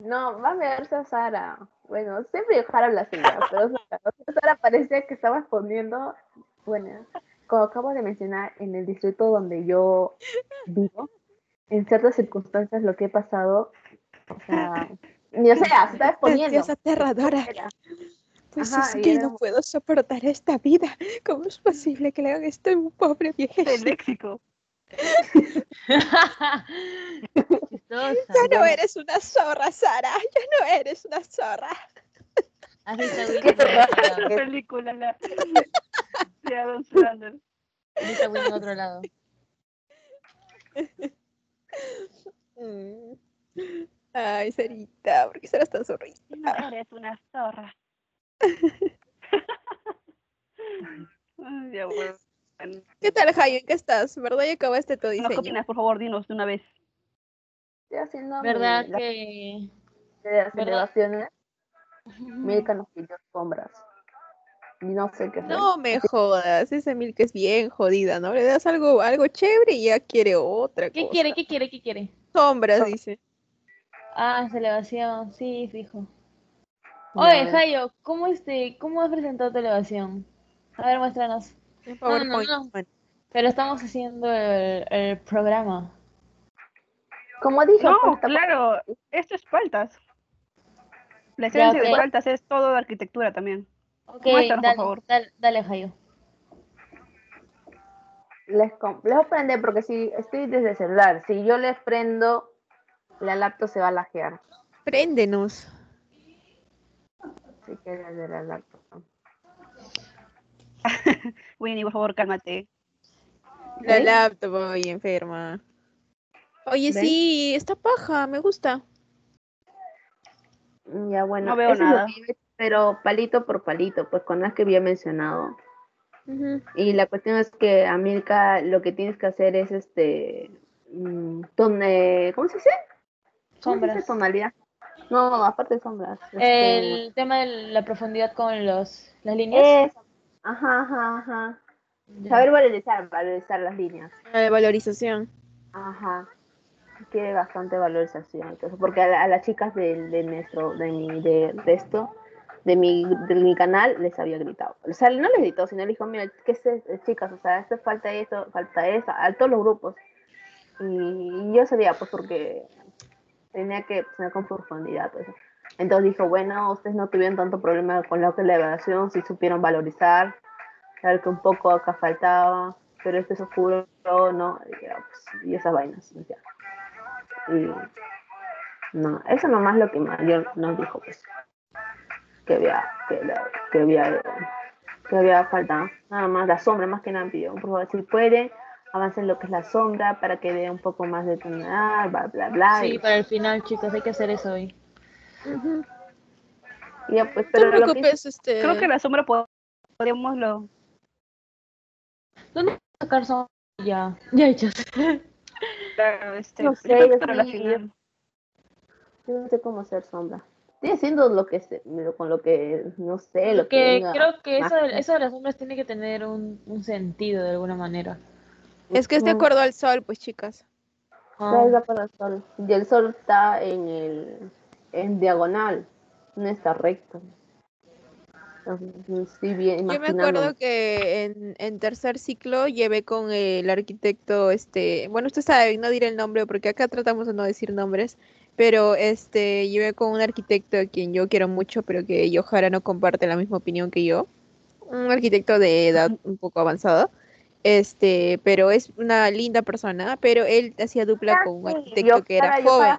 No, va a verse a Sara. Bueno, siempre habla así, ¿no? pero Sara parecía que estaba respondiendo, bueno, como acabo de mencionar, en el distrito donde yo vivo, en ciertas circunstancias lo que he pasado, o sea, ni o sea, se está exponiendo. Dios aterradora. Pues Ajá, es que era no puedo soportar esta vida. ¿Cómo es posible que le hagan esto a un pobre El viejecito? léxico. (laughs) Chistosa. Ya no eres una zorra, Sara. Ya no eres una zorra. Has visto Winnie ¿Qué por te otro pasa? lado. película la de Adam Sandler. Has visto Winnie en otro lado. Mm. Ay, Sarita, ¿por qué serás tan zorrita? No eres una zorra. Ay, ya, bueno. ¿Qué tal, Jayo? ¿En qué estás? ¿Verdad? Ya acabaste tu No, ¿Qué diseño. opinas? Por favor, dinos de una vez. Estoy haciendo mi- ¿Verdad las que simulaciones. Milka nos pidió sombras. Y no sé qué. No me jodas, esa Milka es bien jodida, ¿no? Le das algo, algo chévere y ya quiere otra ¿Qué cosa. quiere? ¿Qué quiere? ¿Qué quiere? Sombras, dice. Ah, elevación, sí, fijo. Oye, Jayo, ¿cómo este, cómo has presentado tu elevación? A ver, muéstranos. No, no. Pero estamos haciendo el, el programa. Como dije, No, pues, claro, esto es paltas. La esencia de ok. paltas es todo de arquitectura también. Ok, Muéstranos, por dale, favor. dale, dale, Jayo. les, les voy a prender porque si estoy desde el celular, si yo les prendo, la laptop se va a lajear. Préndenos. Así que desde la laptop. (laughs) Winnie, por favor, cálmate. La ¿Ven? laptop, oye, enferma. Oye, ¿Ven? sí, está paja, me gusta. Mm, Ya bueno, No veo eso es lo nada. que pero palito por palito, pues con las que había mencionado. Y la cuestión es que, Amilka, lo que tienes que hacer es este. mm, ¿Cómo se dice? ¿Cómo se dice Sombras. tonalidad? No, aparte de sombras. este, El tema de la profundidad con los, las líneas. eso. Ajá, ajá, ajá. Ya. Saber valorizar, valorizar las líneas. La valorización. Ajá. Quiere bastante valorización. Entonces, porque a, a las chicas de, de nuestro, de mi, de, de esto, de mi, de mi canal, les había gritado. O sea, no les gritó, sino les dijo, mira, ¿qué es chicas? O sea, esto falta esto, falta eso, a todos los grupos. Y yo sabía, pues, porque tenía que tener con profundidad. pues. Entonces dijo, bueno, ustedes no tuvieron tanto problema con lo que la evaluación, si supieron valorizar, saber que un poco acá faltaba, pero esto es oscuro, no, y, ya, pues, y esas vainas. y ya. Y no, eso nomás lo que mayor nos dijo, pues, que había, que, la- que había, que había falta, nada más la sombra, más que nada pidió, por favor, si pueden, avancen lo que es la sombra para que dé un poco más de tonalidad, bla, bla, bla. Sí, y- para el final, chicos, hay que hacer eso hoy. Ujú. y ya, pues, No pero te lo que preocupes, este. Creo que la sombra pod- podríamos lo. ¿Dónde sacar son? Ya, ya hechas. Claro, este, No (laughs) sé, que yo para la final. Yo no sé cómo hacer sombra. Estoy haciendo lo que sé, con lo que no sé, lo que venga. creo que eso, de- eso de las sombras tiene que tener un, un sentido de alguna manera. Es que es de acuerdo al sol, pues, chicas. Para el sol. Y el sol está en el en diagonal, no está recto. Bien Yo me acuerdo que en, en tercer ciclo llevé con el arquitecto, este, bueno, usted sabe, no diré el nombre porque acá tratamos de no decir nombres, pero este, llevé con un arquitecto a quien yo quiero mucho, pero que Yohara no comparte la misma opinión que yo. Un arquitecto de edad un poco avanzada. Este, pero es una linda persona, pero él hacía dupla con un arquitecto yo que era yo joven.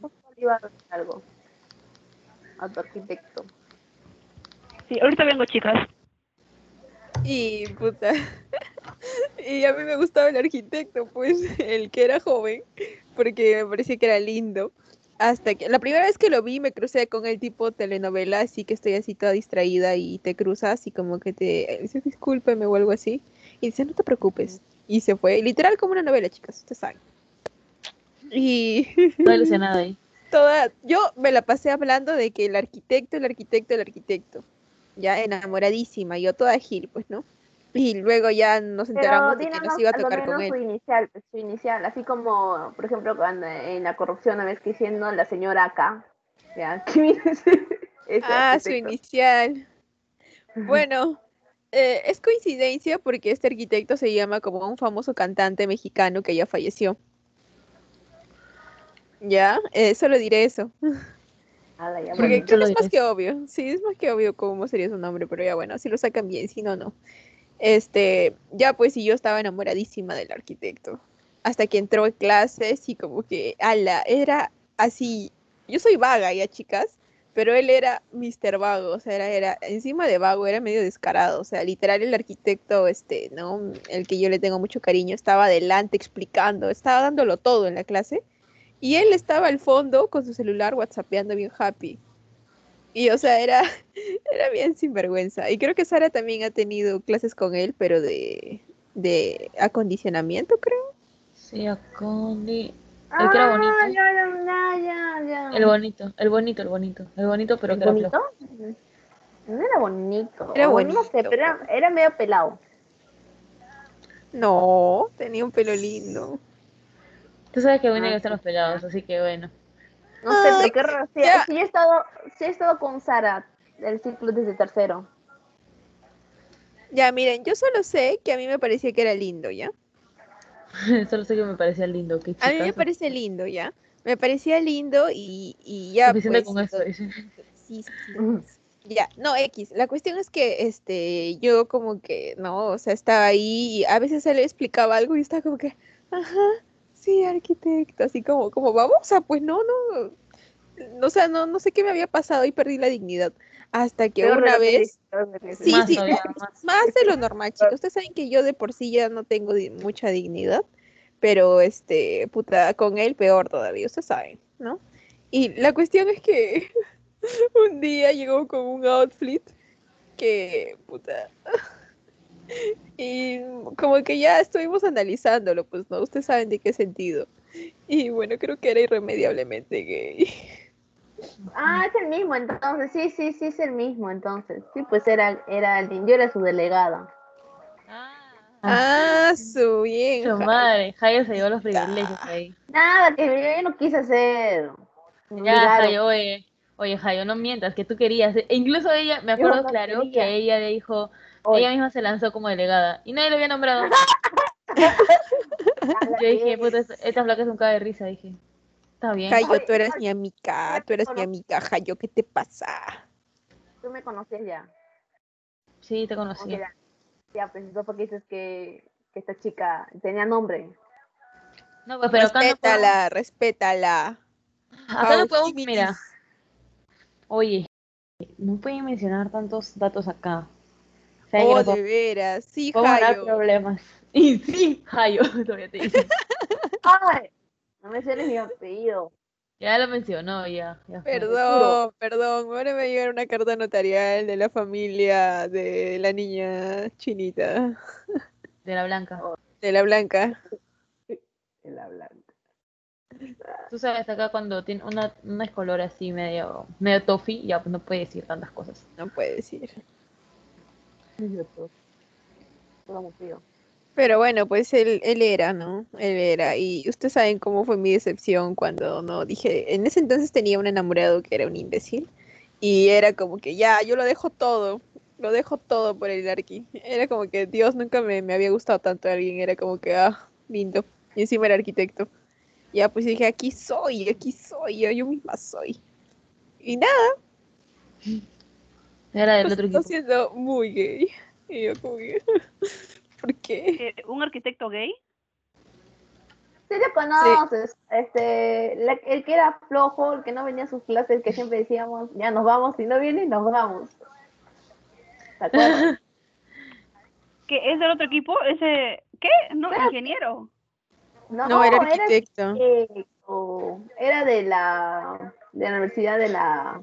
a tu arquitecto. Sí, ahorita vengo, chicas. Y puta. Y a mí me gustaba el arquitecto, pues, el que era joven, porque me parecía que era lindo. Hasta que la primera vez que lo vi me crucé con el tipo telenovela, así que estoy así toda distraída y te cruzas y como que te dice discúlpeme o algo así. Y dice, no te preocupes. Y se fue, literal como una novela, chicas, ustedes saben. Y (laughs) Toda ilusionada ahí. toda, yo me la pasé hablando de que el arquitecto, el arquitecto, el arquitecto. Ya enamoradísima, yo toda gil, pues, ¿no? Y luego ya nos Pero enteramos de que nos iba a tocar con su él. inicial, pues, su inicial, así como, por ejemplo, cuando en la corrupción, una vez que diciendo la señora acá, ya, ¿qué (laughs) viene ese- ese Ah, su arquitecto? inicial. Bueno, eh, es coincidencia porque este arquitecto se llama como un famoso cantante mexicano que ya falleció. Ya, eh, solo diré eso. (laughs) Ala, ya, Porque bueno. creo que es más que obvio. Sí, es más que obvio cómo sería su nombre, pero ya bueno, si lo sacan bien, si no, no. Este, ya pues sí, yo estaba enamoradísima del arquitecto. Hasta que entró en clases y como que, ala, era así. Yo soy vaga ya, chicas, pero él era Mr. Vago, o sea, era, era, encima de vago, era medio descarado, o sea, literal el arquitecto, este, ¿no? El que yo le tengo mucho cariño, estaba adelante explicando, estaba dándolo todo en la clase. Y él estaba al fondo con su celular whatsappeando bien happy. Y o sea, era, (laughs) era bien sinvergüenza. Y creo que Sara también ha tenido clases con él, pero de, de acondicionamiento, creo. Sí, Acondi. El que era bonito. Ah, ya, ya, ya, ya. El bonito, el bonito, el bonito. El bonito, pero ¿El que era bonito? flojo. No era bonito. Era o No sé, bonito. pero era, era medio pelado. No, tenía un pelo lindo. Tú sabes que a Ah, gustan los pelados, así que bueno. No sé, pero qué raro. Sí, he estado, sí he estado con Sara del ciclo desde tercero. Ya, miren, yo solo sé que a mí me parecía que era lindo, ¿ya? (laughs) Solo sé que me parecía lindo. Qué A mí me parece lindo, ¿ya? Me parecía lindo y, y ya, Suficiente pues, con dice. Sí, sí, sí. Ya, no, X. La cuestión es que este, yo como que, no, o sea, estaba ahí y a veces él explicaba algo y estaba como que, ajá, sí, arquitecto, así como, como babosa, pues no, no, no, o sea, no, no sé qué me había pasado y perdí la dignidad. Hasta que una vez, que sí, Más sí, no, (laughs) más. más de lo normal, chicos. Ustedes saben que yo de por sí ya no tengo di- mucha dignidad, pero este, puta, con él peor todavía, ustedes saben, ¿no? Y la cuestión es que (laughs) un día llegó con un outfit que, puta, y como que ya estuvimos analizándolo, pues, ¿no? Ustedes saben de qué sentido. Y bueno, creo que era irremediablemente gay. Ah, es el mismo entonces. Sí, sí, sí, es el mismo entonces. Sí, pues era, era el yo era su delegada. Ah, su bien. Su madre, Jairo se llevó los privilegios ahí. Nada, que yo, no quise hacer. Ya. Jairo, oye, oye, Jairo, no mientas, que tú querías. E incluso ella, me acuerdo no claro, quería. que ella le dijo, Ella misma se lanzó como delegada y nadie lo había nombrado. (laughs) Yo dije, puta, esta- flaca es un caga de risa, dije. Está bien. Jayo, tú eres mi amiga, tú eres mi amiga, Jayo, ¿qué te pasa? Tú me conocías ya. Sí, te Ok, conocía. ya. Ya, pues entonces porque dices que, que esta chica tenía nombre. No, pues, pero acá no podemos, respétala, respétala. acá no podemos, mira, oye, no pueden mencionar tantos datos acá. O sea, Oh, de veras, sí, Jayo. problemas. (laughs) Y sí, Jayo, (laughs) todavía te dice. (laughs) ¡Ay! No me menciones mi apellido. Ya lo mencionó, ya. Perdón, perdón, ahora me va a llegar una carta notarial de la familia de la niña chinita, De la blanca. de la blanca. El hablante. Tú sabes, acá cuando tiene una, una color así medio, medio toffee, ya pues no puede decir tantas cosas. No puede decir. Pero bueno, pues él, él era, ¿no? Él era. Y ustedes saben cómo fue mi decepción cuando no dije. En ese entonces tenía un enamorado que era un imbécil. Y era como que ya, yo lo dejo todo. Lo dejo todo por el Arqui. Era como que Dios nunca me, me había gustado tanto alguien. Era como que, ah, lindo. Y encima era arquitecto. Ya, pues dije, aquí soy, aquí soy, yo, yo misma soy. Y nada, Era del otro está equipo. siendo muy gay. Y yo como que, (laughs) ¿por qué? Eh, ¿Un arquitecto gay? Sí lo conoces, este, la- el que era flojo, el que no venía a sus clases, que siempre decíamos, ya nos vamos, si no viene, nos vamos. ¿Te acuerdas? (laughs) ¿Qué? ¿Es del otro equipo? ¿Ese qué? No, Claro. ingeniero. No, No, era arquitecto. arquitecto. Era de la, de la universidad de la...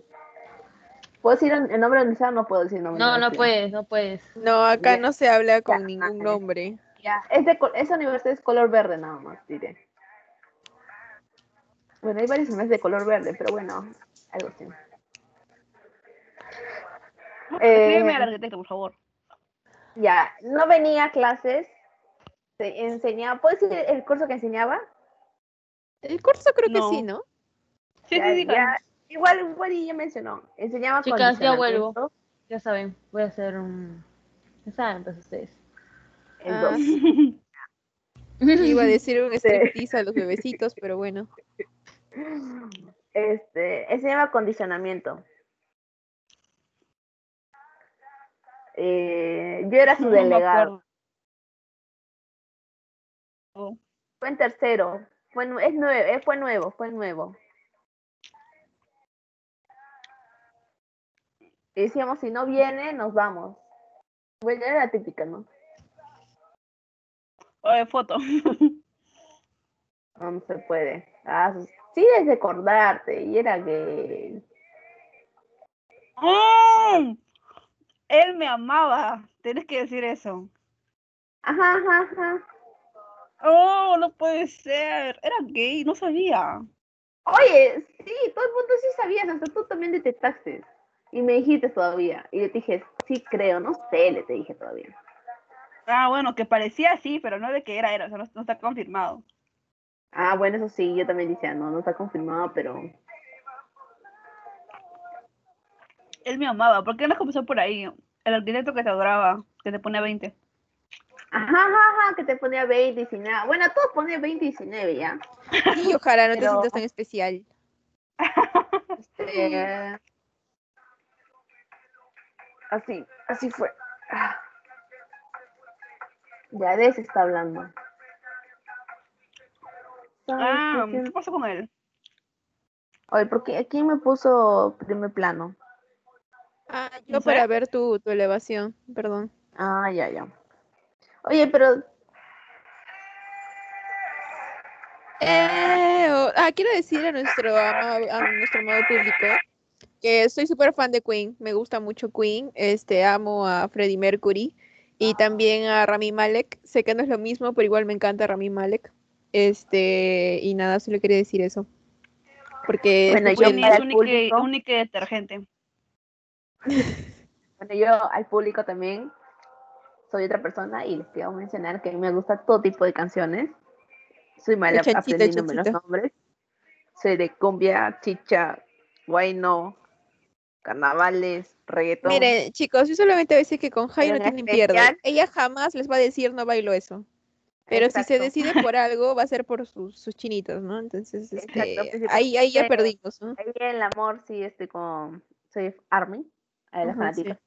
¿Puedo decir el nombre de la universidad? No puedo decir el nombre. de No, no puedes, no puedes. No, acá no se habla con Ya, ningún nombre. Ya, es de, col- esa universidad es color verde nada más, diré. Bueno, hay varias universidades de color verde, pero bueno, algo así. Escríbeme Eh, al arquitecto, por favor. Ya, no venía a clases, se enseñaba, ¿puedes decir el curso que enseñaba? El curso creo No. que sí, ¿no? Sí, Ya- sí, sí, ya- claro. Igual, igual y ya mencionó, enseñaba Chicas, ya vuelvo. Ya saben, voy a hacer un. Ya saben, pues ustedes. en Ah. dos. Iba a decir un (laughs) striptease a los bebecitos, pero bueno. Este, enseñaba acondicionamiento. Eh, yo era su (laughs) No delegado. Fue en tercero. Fue, es nuevo, eh, fue nuevo, fue nuevo. Y decíamos, si no viene, nos vamos. Bueno, era la típica, ¿no? Oye, foto. (laughs) No, no se puede. Ah, sí, es de acordarte. Y era que... ¡Mm! Él me amaba. Tienes que decir eso. Ajá, ajá, ajá. Oh, no puede ser. Era gay, no sabía. Oye, sí, todo el mundo sí sabías, hasta tú también detectaste. Y me dijiste todavía. Y le dije, sí creo, no sé, le te dije todavía. Ah, bueno, que parecía así, pero no de que era, era, o sea, no, no está confirmado. Ah, bueno, eso sí, yo también decía, no, no está confirmado, pero... Él me amaba. ¿Por qué no comenzó por ahí? El arquitecto que te adoraba, que te pone 20. Ajá, ajá, ajá, que te ponía 20, 19. Bueno, todos ponían 20, 19 ya. (laughs) Y ojalá no te sientas tan especial. (laughs) Este, Así, así fue. Ya de ese está hablando. ¿Sabes Ah, qué? ¿qué pasó con él? Oye, ¿por qué? ¿Quién me puso primer plano? Ah, ¿No yo para ver tu, tu elevación, perdón. Ah, ya, ya. Oye, pero Eh, oh, ah, quiero decir a nuestro amado, a nuestro amado público que soy súper fan de Queen, me gusta mucho Queen, este, amo a Freddie Mercury y también a Rami Malek, sé que no es lo mismo, pero igual me encanta Rami Malek, este, y nada, solo quería decir eso, porque Bueno, yo para es única detergente. (laughs) Bueno, yo al público también soy otra persona y les quiero mencionar que a mí me gusta todo tipo de canciones. Soy mala aprendiéndome los nombres. Soy de cumbia, chicha, guayno, carnavales, reggaetón. Miren, chicos, yo solamente voy a decir que con Jai no en tienen pierde. especial- Ella jamás les va a decir no bailo eso. Pero si se decide por algo, va a ser por sus, sus chinitos, ¿no? Entonces, Exacto, este, ahí, ahí ya perdimos, ¿no? Ahí en el amor sí estoy con... Soy Army, a las Ajá, fanáticas.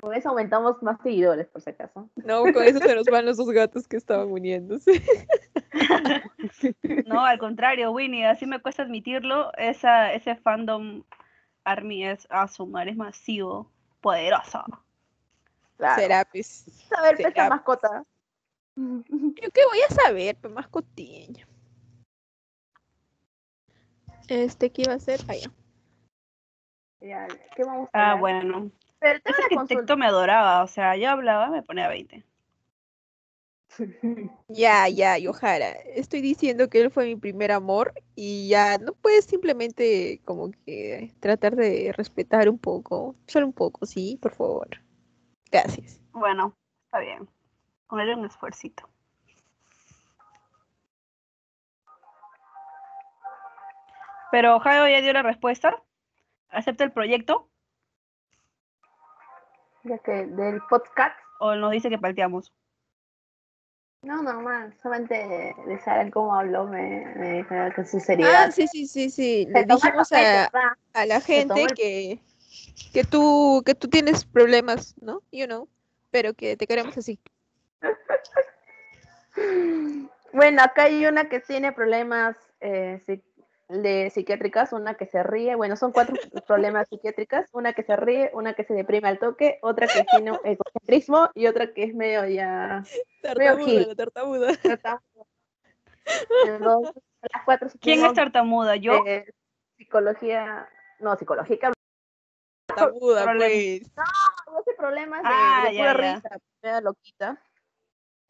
Con eso aumentamos más seguidores, por si acaso. No, con eso se nos van los dos gatos que estaban uniéndose. (laughs) No, al contrario, Winnie, así me cuesta admitirlo. Esa, ese fandom Army es a sumar, es masivo, poderoso. Claro. Será, pues. A ver, será. pesa mascota. Yo qué voy a saber, pues más cotiña. Este, ¿qué iba a ser? Ah, ya. Ya, ¿Qué vamos a Ah, bueno. Pero Ese arquitecto me adoraba, o sea, yo hablaba, me ponía 20. (laughs) Ya, ya, Yohara. Estoy diciendo que él fue mi primer amor y ya no puedes simplemente como que tratar de respetar un poco, solo un poco, sí, por favor. Gracias. Bueno, está bien. Ponerle un esfuercito. Pero Jairo ya dio la respuesta. ¿Acepta el proyecto Ya que del podcast. o nos dice que palteamos? No, normal. Solamente de saber cómo habló me, me dijeron que su seriedad. Ah, sí, sí, sí, sí. Le dijimos a, a la gente que, que tú, que tú tienes problemas, ¿no? You know, pero que te queremos así. (laughs) Bueno, acá hay una que tiene problemas eh, sí, de psiquiátricas, una que se ríe, bueno, son cuatro problemas psiquiátricas, una que se ríe, una que se deprime al toque, otra que tiene egocentrismo y otra que es medio ya Tartamuda, la tartamuda. tartamuda. Entonces, las cuatro (laughs) ¿Quién es tartamuda? ¿Yo? psicología, no, psicología, que Tartamuda, Problema. pues. hace problemas de, Ah, de ya, pura ya. risa, media loquita.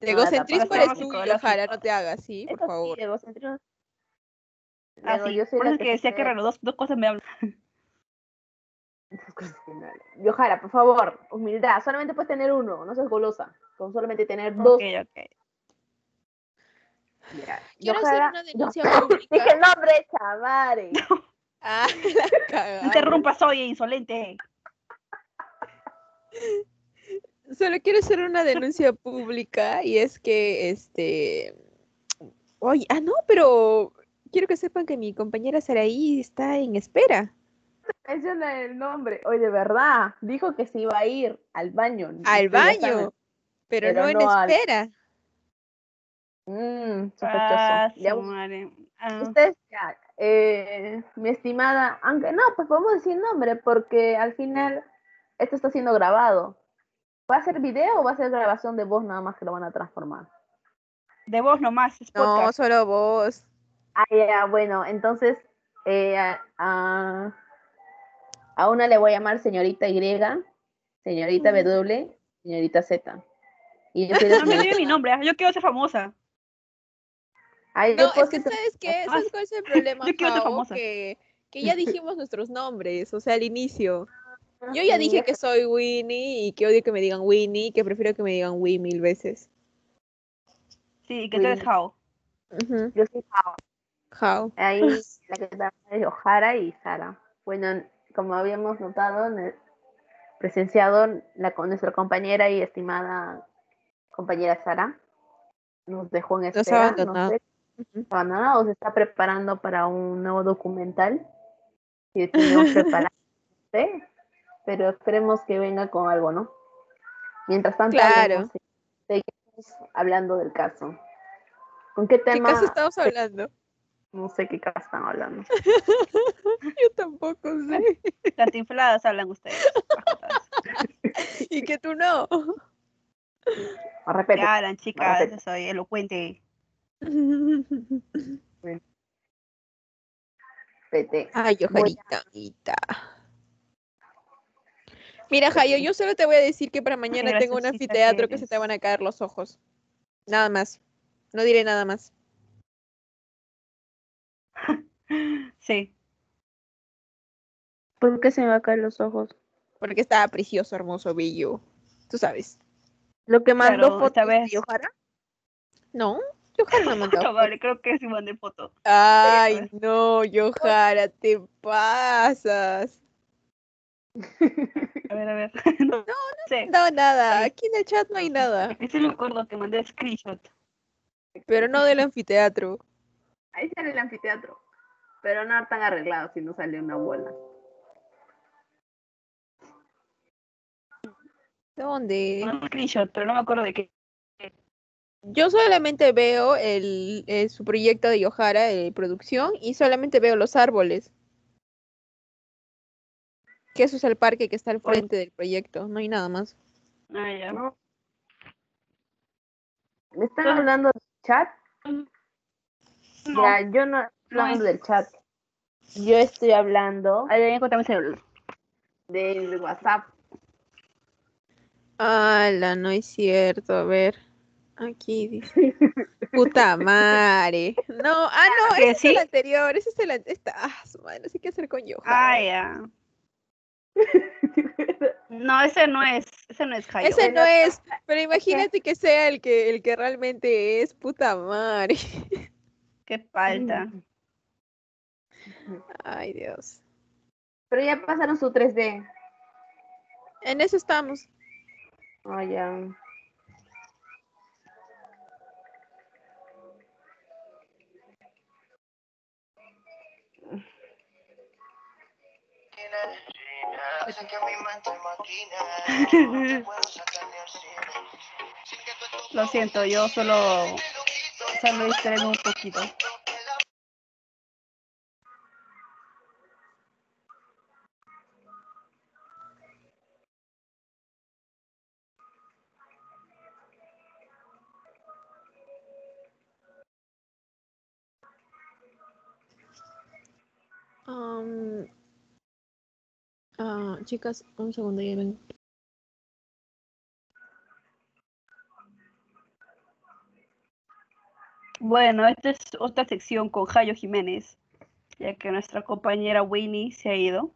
No, egocentrismo eres tú. Yojara, no te hagas, sí, por Eso favor. sí, egocentrismo. Ah, sí. yo soy Por la eso es que decía que dos, dos cosas me hablan. Yojara, por favor, humildad. Solamente puedes tener uno, no seas golosa. Con solamente tener dos. Ok, ok. Ya. Quiero hacer una (laughs) denuncia Yo- pública. Dije el nombre, chavare. (laughs) Ah, (laughs) la. Interrumpa, soy insolente. Solo quiero hacer una denuncia pública y es que, este... Oye, ah, no, pero quiero que sepan que mi compañera Saraí está en espera. Menciona el nombre. Oye, de verdad, dijo que se iba a ir al baño. Al baño, pero, Pero no en no al- espera. Mm. Ah, Ya. Ah, Ustedes, ya, eh, mi estimada, aunque no, pues podemos decir nombre, porque al final esto está siendo grabado. ¿Va a ser video o va a ser grabación de voz nada más que lo van a transformar? de vos nomás, es No, solo vos. Ah, ya, bueno, entonces eh, a, a- una le voy a llamar señorita Y, señorita W, señorita Z. Y yo (laughs) No me digas mi nombre, ah, yo quiero ser famosa. Ay, No, es que ¿sabes qué? Ah, ¿Sabes cuál es el (laughs) problema, yo quiero ser famosa. Que, que (laughs) ya dijimos nuestros nombres, o sea, al inicio. Yo ya dije que soy Winnie y que odio que me digan Winnie y que prefiero que me digan Wii mil veces. Sí, que tú eres. Ujú. Yo soy Jao. Ahí la que está es Ojara y Sara. Bueno, como habíamos notado, presenciado la, con nuestra compañera y estimada compañera Sara, nos dejó en Nos espera. ha abandonado. No sé, Ujú. abandonado o se está preparando para un nuevo documental que tenemos preparado. sé, pero esperemos que venga con algo, ¿no? Mientras tanto, Claro. seguimos hablando del caso. ¿Con qué ¿Qué tema? caso estamos hablando? No sé qué caso están hablando. (laughs) Yo tampoco sé. Cantinfladas hablan ustedes. (laughs) Y que tú no. ¿Qué hablan, chicas? Soy elocuente. Ay, amiguita. Mira, Jayo, yo solo te voy a decir que para mañana tengo un anfiteatro que se te van a caer los ojos. Nada más. No diré nada más. Sí. ¿Por qué se me va a caer los ojos? Porque está precioso, hermoso, bello. Tú sabes. Lo que mandó Claro, fotos vez- de Ojara. No, Yohara no. (laughs) No, vale, creo que sí mandé foto. Ay, no, Yohara, te pasas. A ver, a ver. (laughs) No, no (laughs) sé. No, nada. Aquí en el chat no hay nada. Ese me acuerdo que mandé screenshot. Pero no del anfiteatro. Ahí sale el anfiteatro. Pero no tan arreglado si no sale una bola. ¿Dónde? Mandé un screenshot, pero no me acuerdo de qué. Yo solamente veo el, eh, su proyecto de Yohara de producción y solamente veo los árboles. Que eso es el parque que está al frente del proyecto. No hay nada más. Ah, ya. ¿no? ¿Me están hablando del chat? No. Ya, yo no hablando del chat. Yo estoy hablando Ahí encontré mi celular. del WhatsApp. Ala, no es cierto. A ver. Aquí dice. (laughs) Puta madre. No, ah, no, ¿Que ese es el anterior. Ese es el an- esta, Ah, su madre, no sé qué hacer con Yohara. Ah, ya. (laughs) No, ese no es. Ese no es Jairo. Ese no es, pero imagínate que sea el que el que realmente es puta madre. Qué falta. Ay, Dios. Pero ya pasaron su 3D. En eso estamos. Oh, ya. Dicen que mi mente maquina, (laughs) Lo siento, yo solo, solo distraigo un poquito. Chicas, un segundo, ya ven. Bueno, esta es otra sección con Jayo Jiménez, ya que nuestra compañera Winnie se ha ido.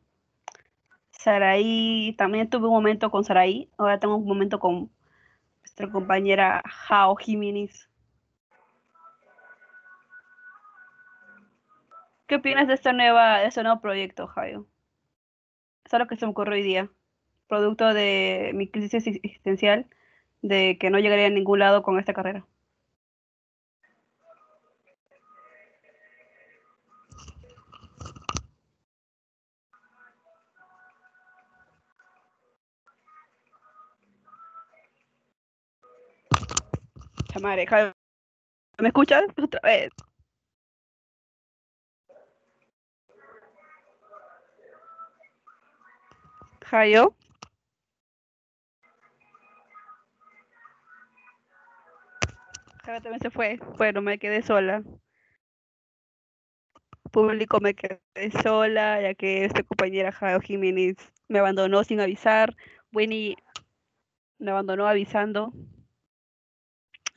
Saraí, también tuve un momento con Saraí, ahora tengo un momento con nuestra compañera Jao Jiménez. ¿Qué opinas de esta nueva, de este nuevo proyecto, Jayo? Es algo que se me ocurrió hoy día, producto de mi crisis existencial, de que no llegaría a ningún lado con esta carrera. Chamare, ¿me escuchas? Otra vez. Jayo también se fue. Bueno, me quedé sola. Público me quedé sola, ya que esta compañera Jayo Jiménez me abandonó sin avisar. Winnie me abandonó avisando.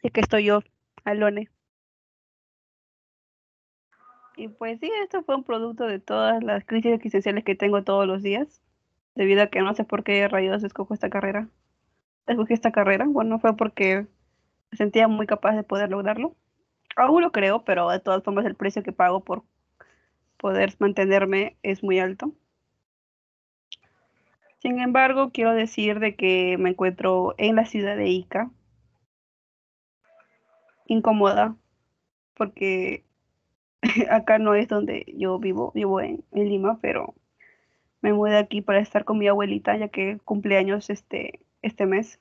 Y que estoy yo, Alone. Y pues sí, esto fue un producto de todas las crisis existenciales que tengo todos los días, debido a que no sé por qué rayos escojo esta carrera. Escogí esta carrera, bueno, fue porque me sentía muy capaz de poder lograrlo. Aún lo creo, pero de todas formas el precio que pago por poder mantenerme es muy alto. Sin embargo, quiero decir de que me encuentro en la ciudad de Ica, incómoda, porque (laughs) acá no es donde yo vivo, vivo en, en Lima, pero me mudé aquí para estar con mi abuelita, ya que cumpleaños este, este mes.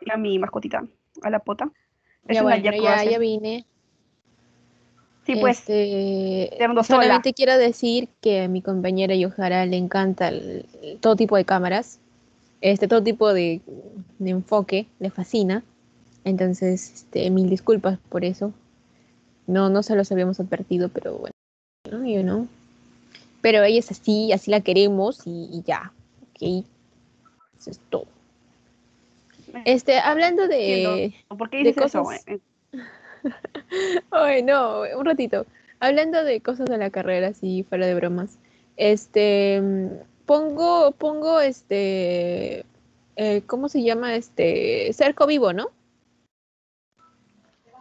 Y a mi mascotita, a la pota. Es Ya una bueno, ya, ya vine. Sí, pues, Este, solamente quiero decir que a mi compañera Yohara le encanta el- el- todo tipo de cámaras, este, todo tipo de, de enfoque, le fascina. Entonces, este, mil disculpas por eso. No, no se los habíamos advertido, pero bueno, ¿no? Pero ella es así, así la queremos y, y ya, ¿ok? Eso es todo. Este, hablando de... Entiendo. ¿Por qué de dices eso? cosas- eh? (laughs) Ay, no, un ratito. Hablando de cosas de la carrera, así fuera de bromas. Este, pongo, pongo este, eh, ¿cómo se llama? Este, cerco vivo, ¿no?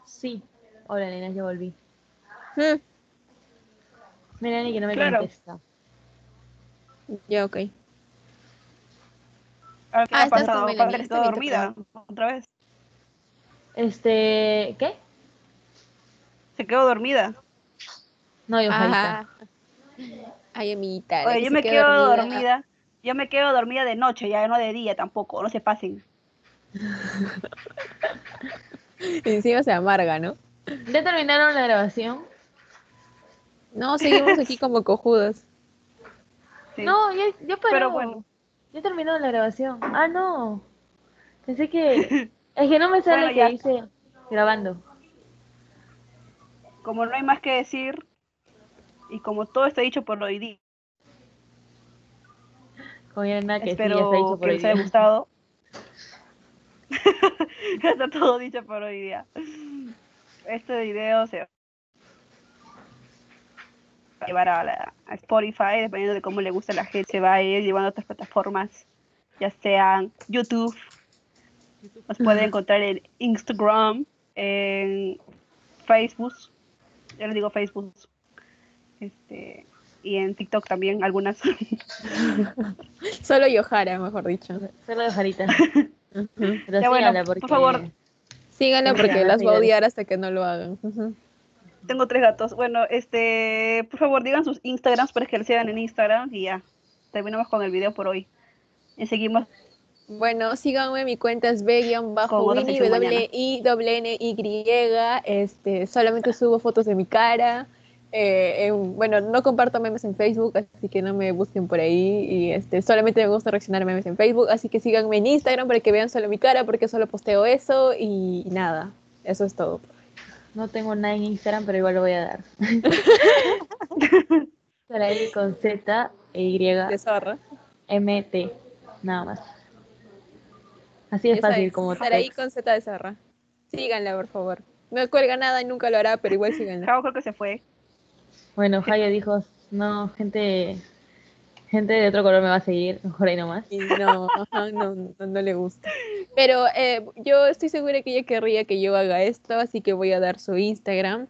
Sí. Hola, nena, ya volví. Mm, Mira, ni que no me Claro. contesta. ya, ok. Ah, ¿Qué Ah, ha estás con pasado? Melanie, está ¿Está bien, te dormida? ¿Otra vez? Este, ¿qué? ¿Se quedó dormida? No, yo Ajá. Ay, amiguita. Oye, yo me quedo dormida. Yo me quedo dormida de noche, ya no de día tampoco, no se pasen. (laughs) Encima se amarga, ¿no? ¿Ya terminaron la grabación? No, seguimos aquí como cojudos. (laughs) Sí. No, ya, ya paró. Pero bueno. Ya terminó la grabación. Ah, no. Pensé que... (laughs) Es que no me sale Bueno, que ya. dice grabando. Como no hay más que decir, y como todo está dicho por hoy día, Como ya nada que sí, ya está espero que por hoy les haya gustado. (laughs) ya está todo dicho por hoy día. Este video se va a llevar a, la- a Spotify, dependiendo de cómo le gusta a la gente, se va a ir llevando a otras plataformas, ya sean YouTube, nos pueden encontrar en Instagram, en Facebook, ya les digo Facebook, este, y en TikTok también, algunas. (laughs) Solo Yohara, mejor dicho. Solo. (laughs) Ujú. Pero Ya, bueno, por favor. Síganla porque las va a odiar hasta que no lo hagan. Tengo tres gatos. Bueno, este, por favor, digan sus Instagrams para que les sigan en Instagram y ya. Terminamos con el video por hoy. Y seguimos. Bueno, síganme, mi cuenta es. W-I-N-N-Y. Este, solamente subo fotos de mi cara. Eh, en- bueno, no comparto memes en Facebook, así que no me busquen por ahí. Y este, solamente me gusta reaccionar a memes en Facebook, así que síganme en Instagram para que vean solo mi cara, porque solo posteo eso y, y nada. Eso es todo. No tengo nada en Instagram, pero igual lo voy a dar. (laughs) Saraí con Z e Y. M T. Nada más. Así es fácil es como Saraí text. con Z de zorra. Síganla, por favor. No cuelga nada y nunca lo hará, pero igual síganla. Creo que se fue. Bueno, Jaya dijo, no, gente, gente de otro color me va a seguir, mejor ahí nomás. Y no, ajá, no, no, no le gusta. Pero eh, yo estoy segura que ella querría que yo haga esto, así que voy a dar su Instagram.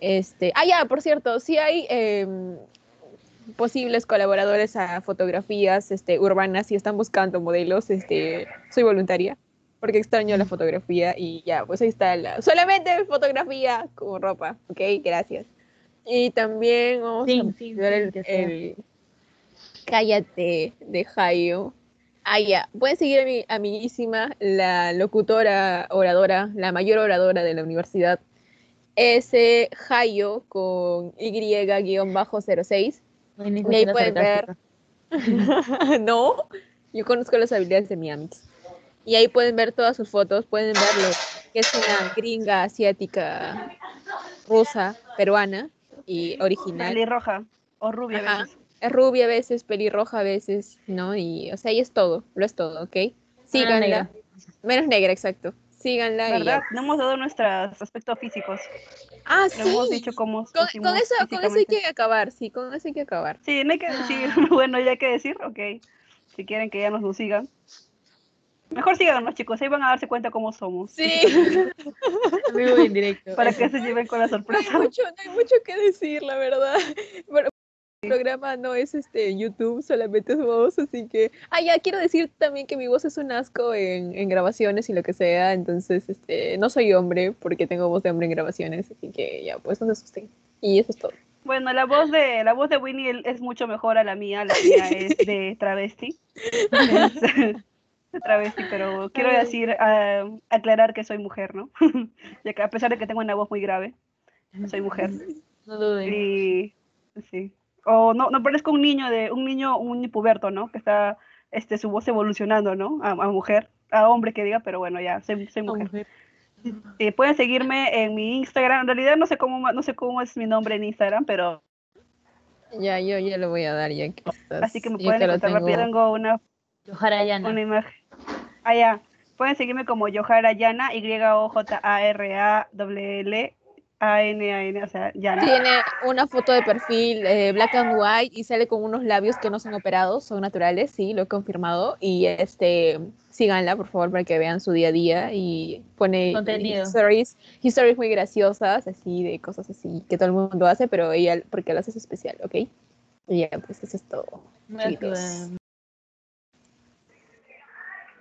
Este, ah, ya, por cierto, si hay em, posibles colaboradores a fotografías este, urbanas y están buscando modelos, este, soy voluntaria, porque extraño la fotografía y ya, pues ahí está la, solamente fotografía con ropa, ok, gracias. Y también vamos Sin- a sin- ver sin el, el Cállate de Hayo. Ah, ya. Pueden seguir a mi amiguísima, la locutora, oradora, la mayor oradora de la universidad, S. Hayo con Y-06. No hay ni Y ahí pueden ver. (laughs) no, yo conozco las habilidades de mi amix. Y ahí pueden ver todas sus fotos, pueden verlo, que es una gringa asiática, rusa, peruana y original. Pelirroja o rubia a Ajá. veces. Es rubia a veces, pelirroja a veces, ¿no? Y, o sea, y es todo, lo es todo, ¿ok? Síganla. negra. Menos negra, exacto. Síganla. y ¿Verdad? ya. No hemos dado nuestros aspectos físicos. Ah, No hemos sí. dicho cómo Con, con eso, con eso hay que acabar, sí, con eso hay que acabar. Sí, no hay que decir, (laughs) bueno, ya hay que decir, ok. Si quieren que ya nos, nos sigan. Mejor síganos, chicos, ahí van a darse cuenta cómo somos. Sí, (laughs) Vivo en directo. Para que se lleven con la no hay sorpresa. mucho, no hay mucho que decir, la verdad. Pero programa no es este YouTube, solamente es voz, así que... Ah, ya, quiero decir también que mi voz es un asco en, en grabaciones y lo que sea, entonces, este, no soy hombre porque tengo voz de hombre en grabaciones, así que ya, pues no se asusten. Y eso es todo. Bueno, la voz de la voz de Winnie el- es mucho mejor a la mía. La mía (laughs) es de travesti. Es (laughs) de travesti, pero quiero decir, ah, aclarar que soy mujer, ¿no? (laughs) ya que a pesar de que tengo una voz muy grave, soy mujer. No duden. Y sí. O no, no parezco un niño de un niño, un puberto, ¿no? Que está este su voz evolucionando, ¿no? A, a mujer, a hombre que diga, pero bueno, ya, soy, soy mujer. mujer. Eh, pueden seguirme en mi Instagram. En realidad no sé cómo no sé cómo es mi nombre en Instagram, pero Ya, yo ya lo voy a dar ya que estás, así que me pueden encontrar rápido. tengo. Una, una imagen. Ah, ya. Pueden seguirme como Yohara Yana, Y-O-J-A-R-A-L A-N-A-N, o sea, Yana. Tiene una foto de perfil eh, black and white y sale con unos labios que no son operados, son naturales, sí, lo he confirmado. Y este, síganla, por favor, para que vean su día a día y pone Contenido. stories, stories muy graciosas, así, de cosas así que todo el mundo hace, pero ella, porque lo hace es especial, ¿ok? Y ya, pues eso es todo. Chiquitos.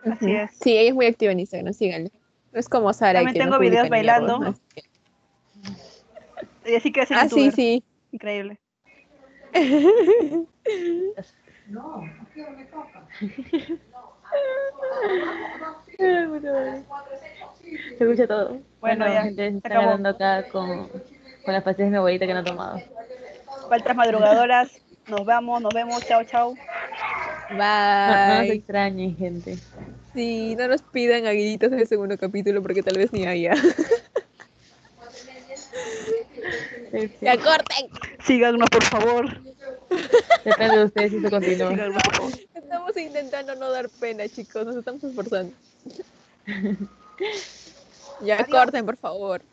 Así es. Sí, ella es muy activa en Instagram, síganla. No es como Sara. También que no tengo videos ni mierda, bailando. que- Y así que Ah, sí, youtuber. sí. Increíble. Se escucha todo. Bueno, Bueno, ya, gente, se están acabó. hablando acá con, con las pastillas de mi abuelita que no ha tomado. Faltas madrugadoras. Nos vamos, nos vemos. Chao, chao. No, no nos Bye. extrañen, gente. Sí, no nos pidan aguilitos en el segundo capítulo porque tal vez ni haya. (laughs) ¡Ya corten! Síganos, por favor. Depende de ustedes si se continúa. Síganos, por favor. Estamos intentando no dar pena, chicos. Nos estamos esforzando. (laughs) ya corten, por favor.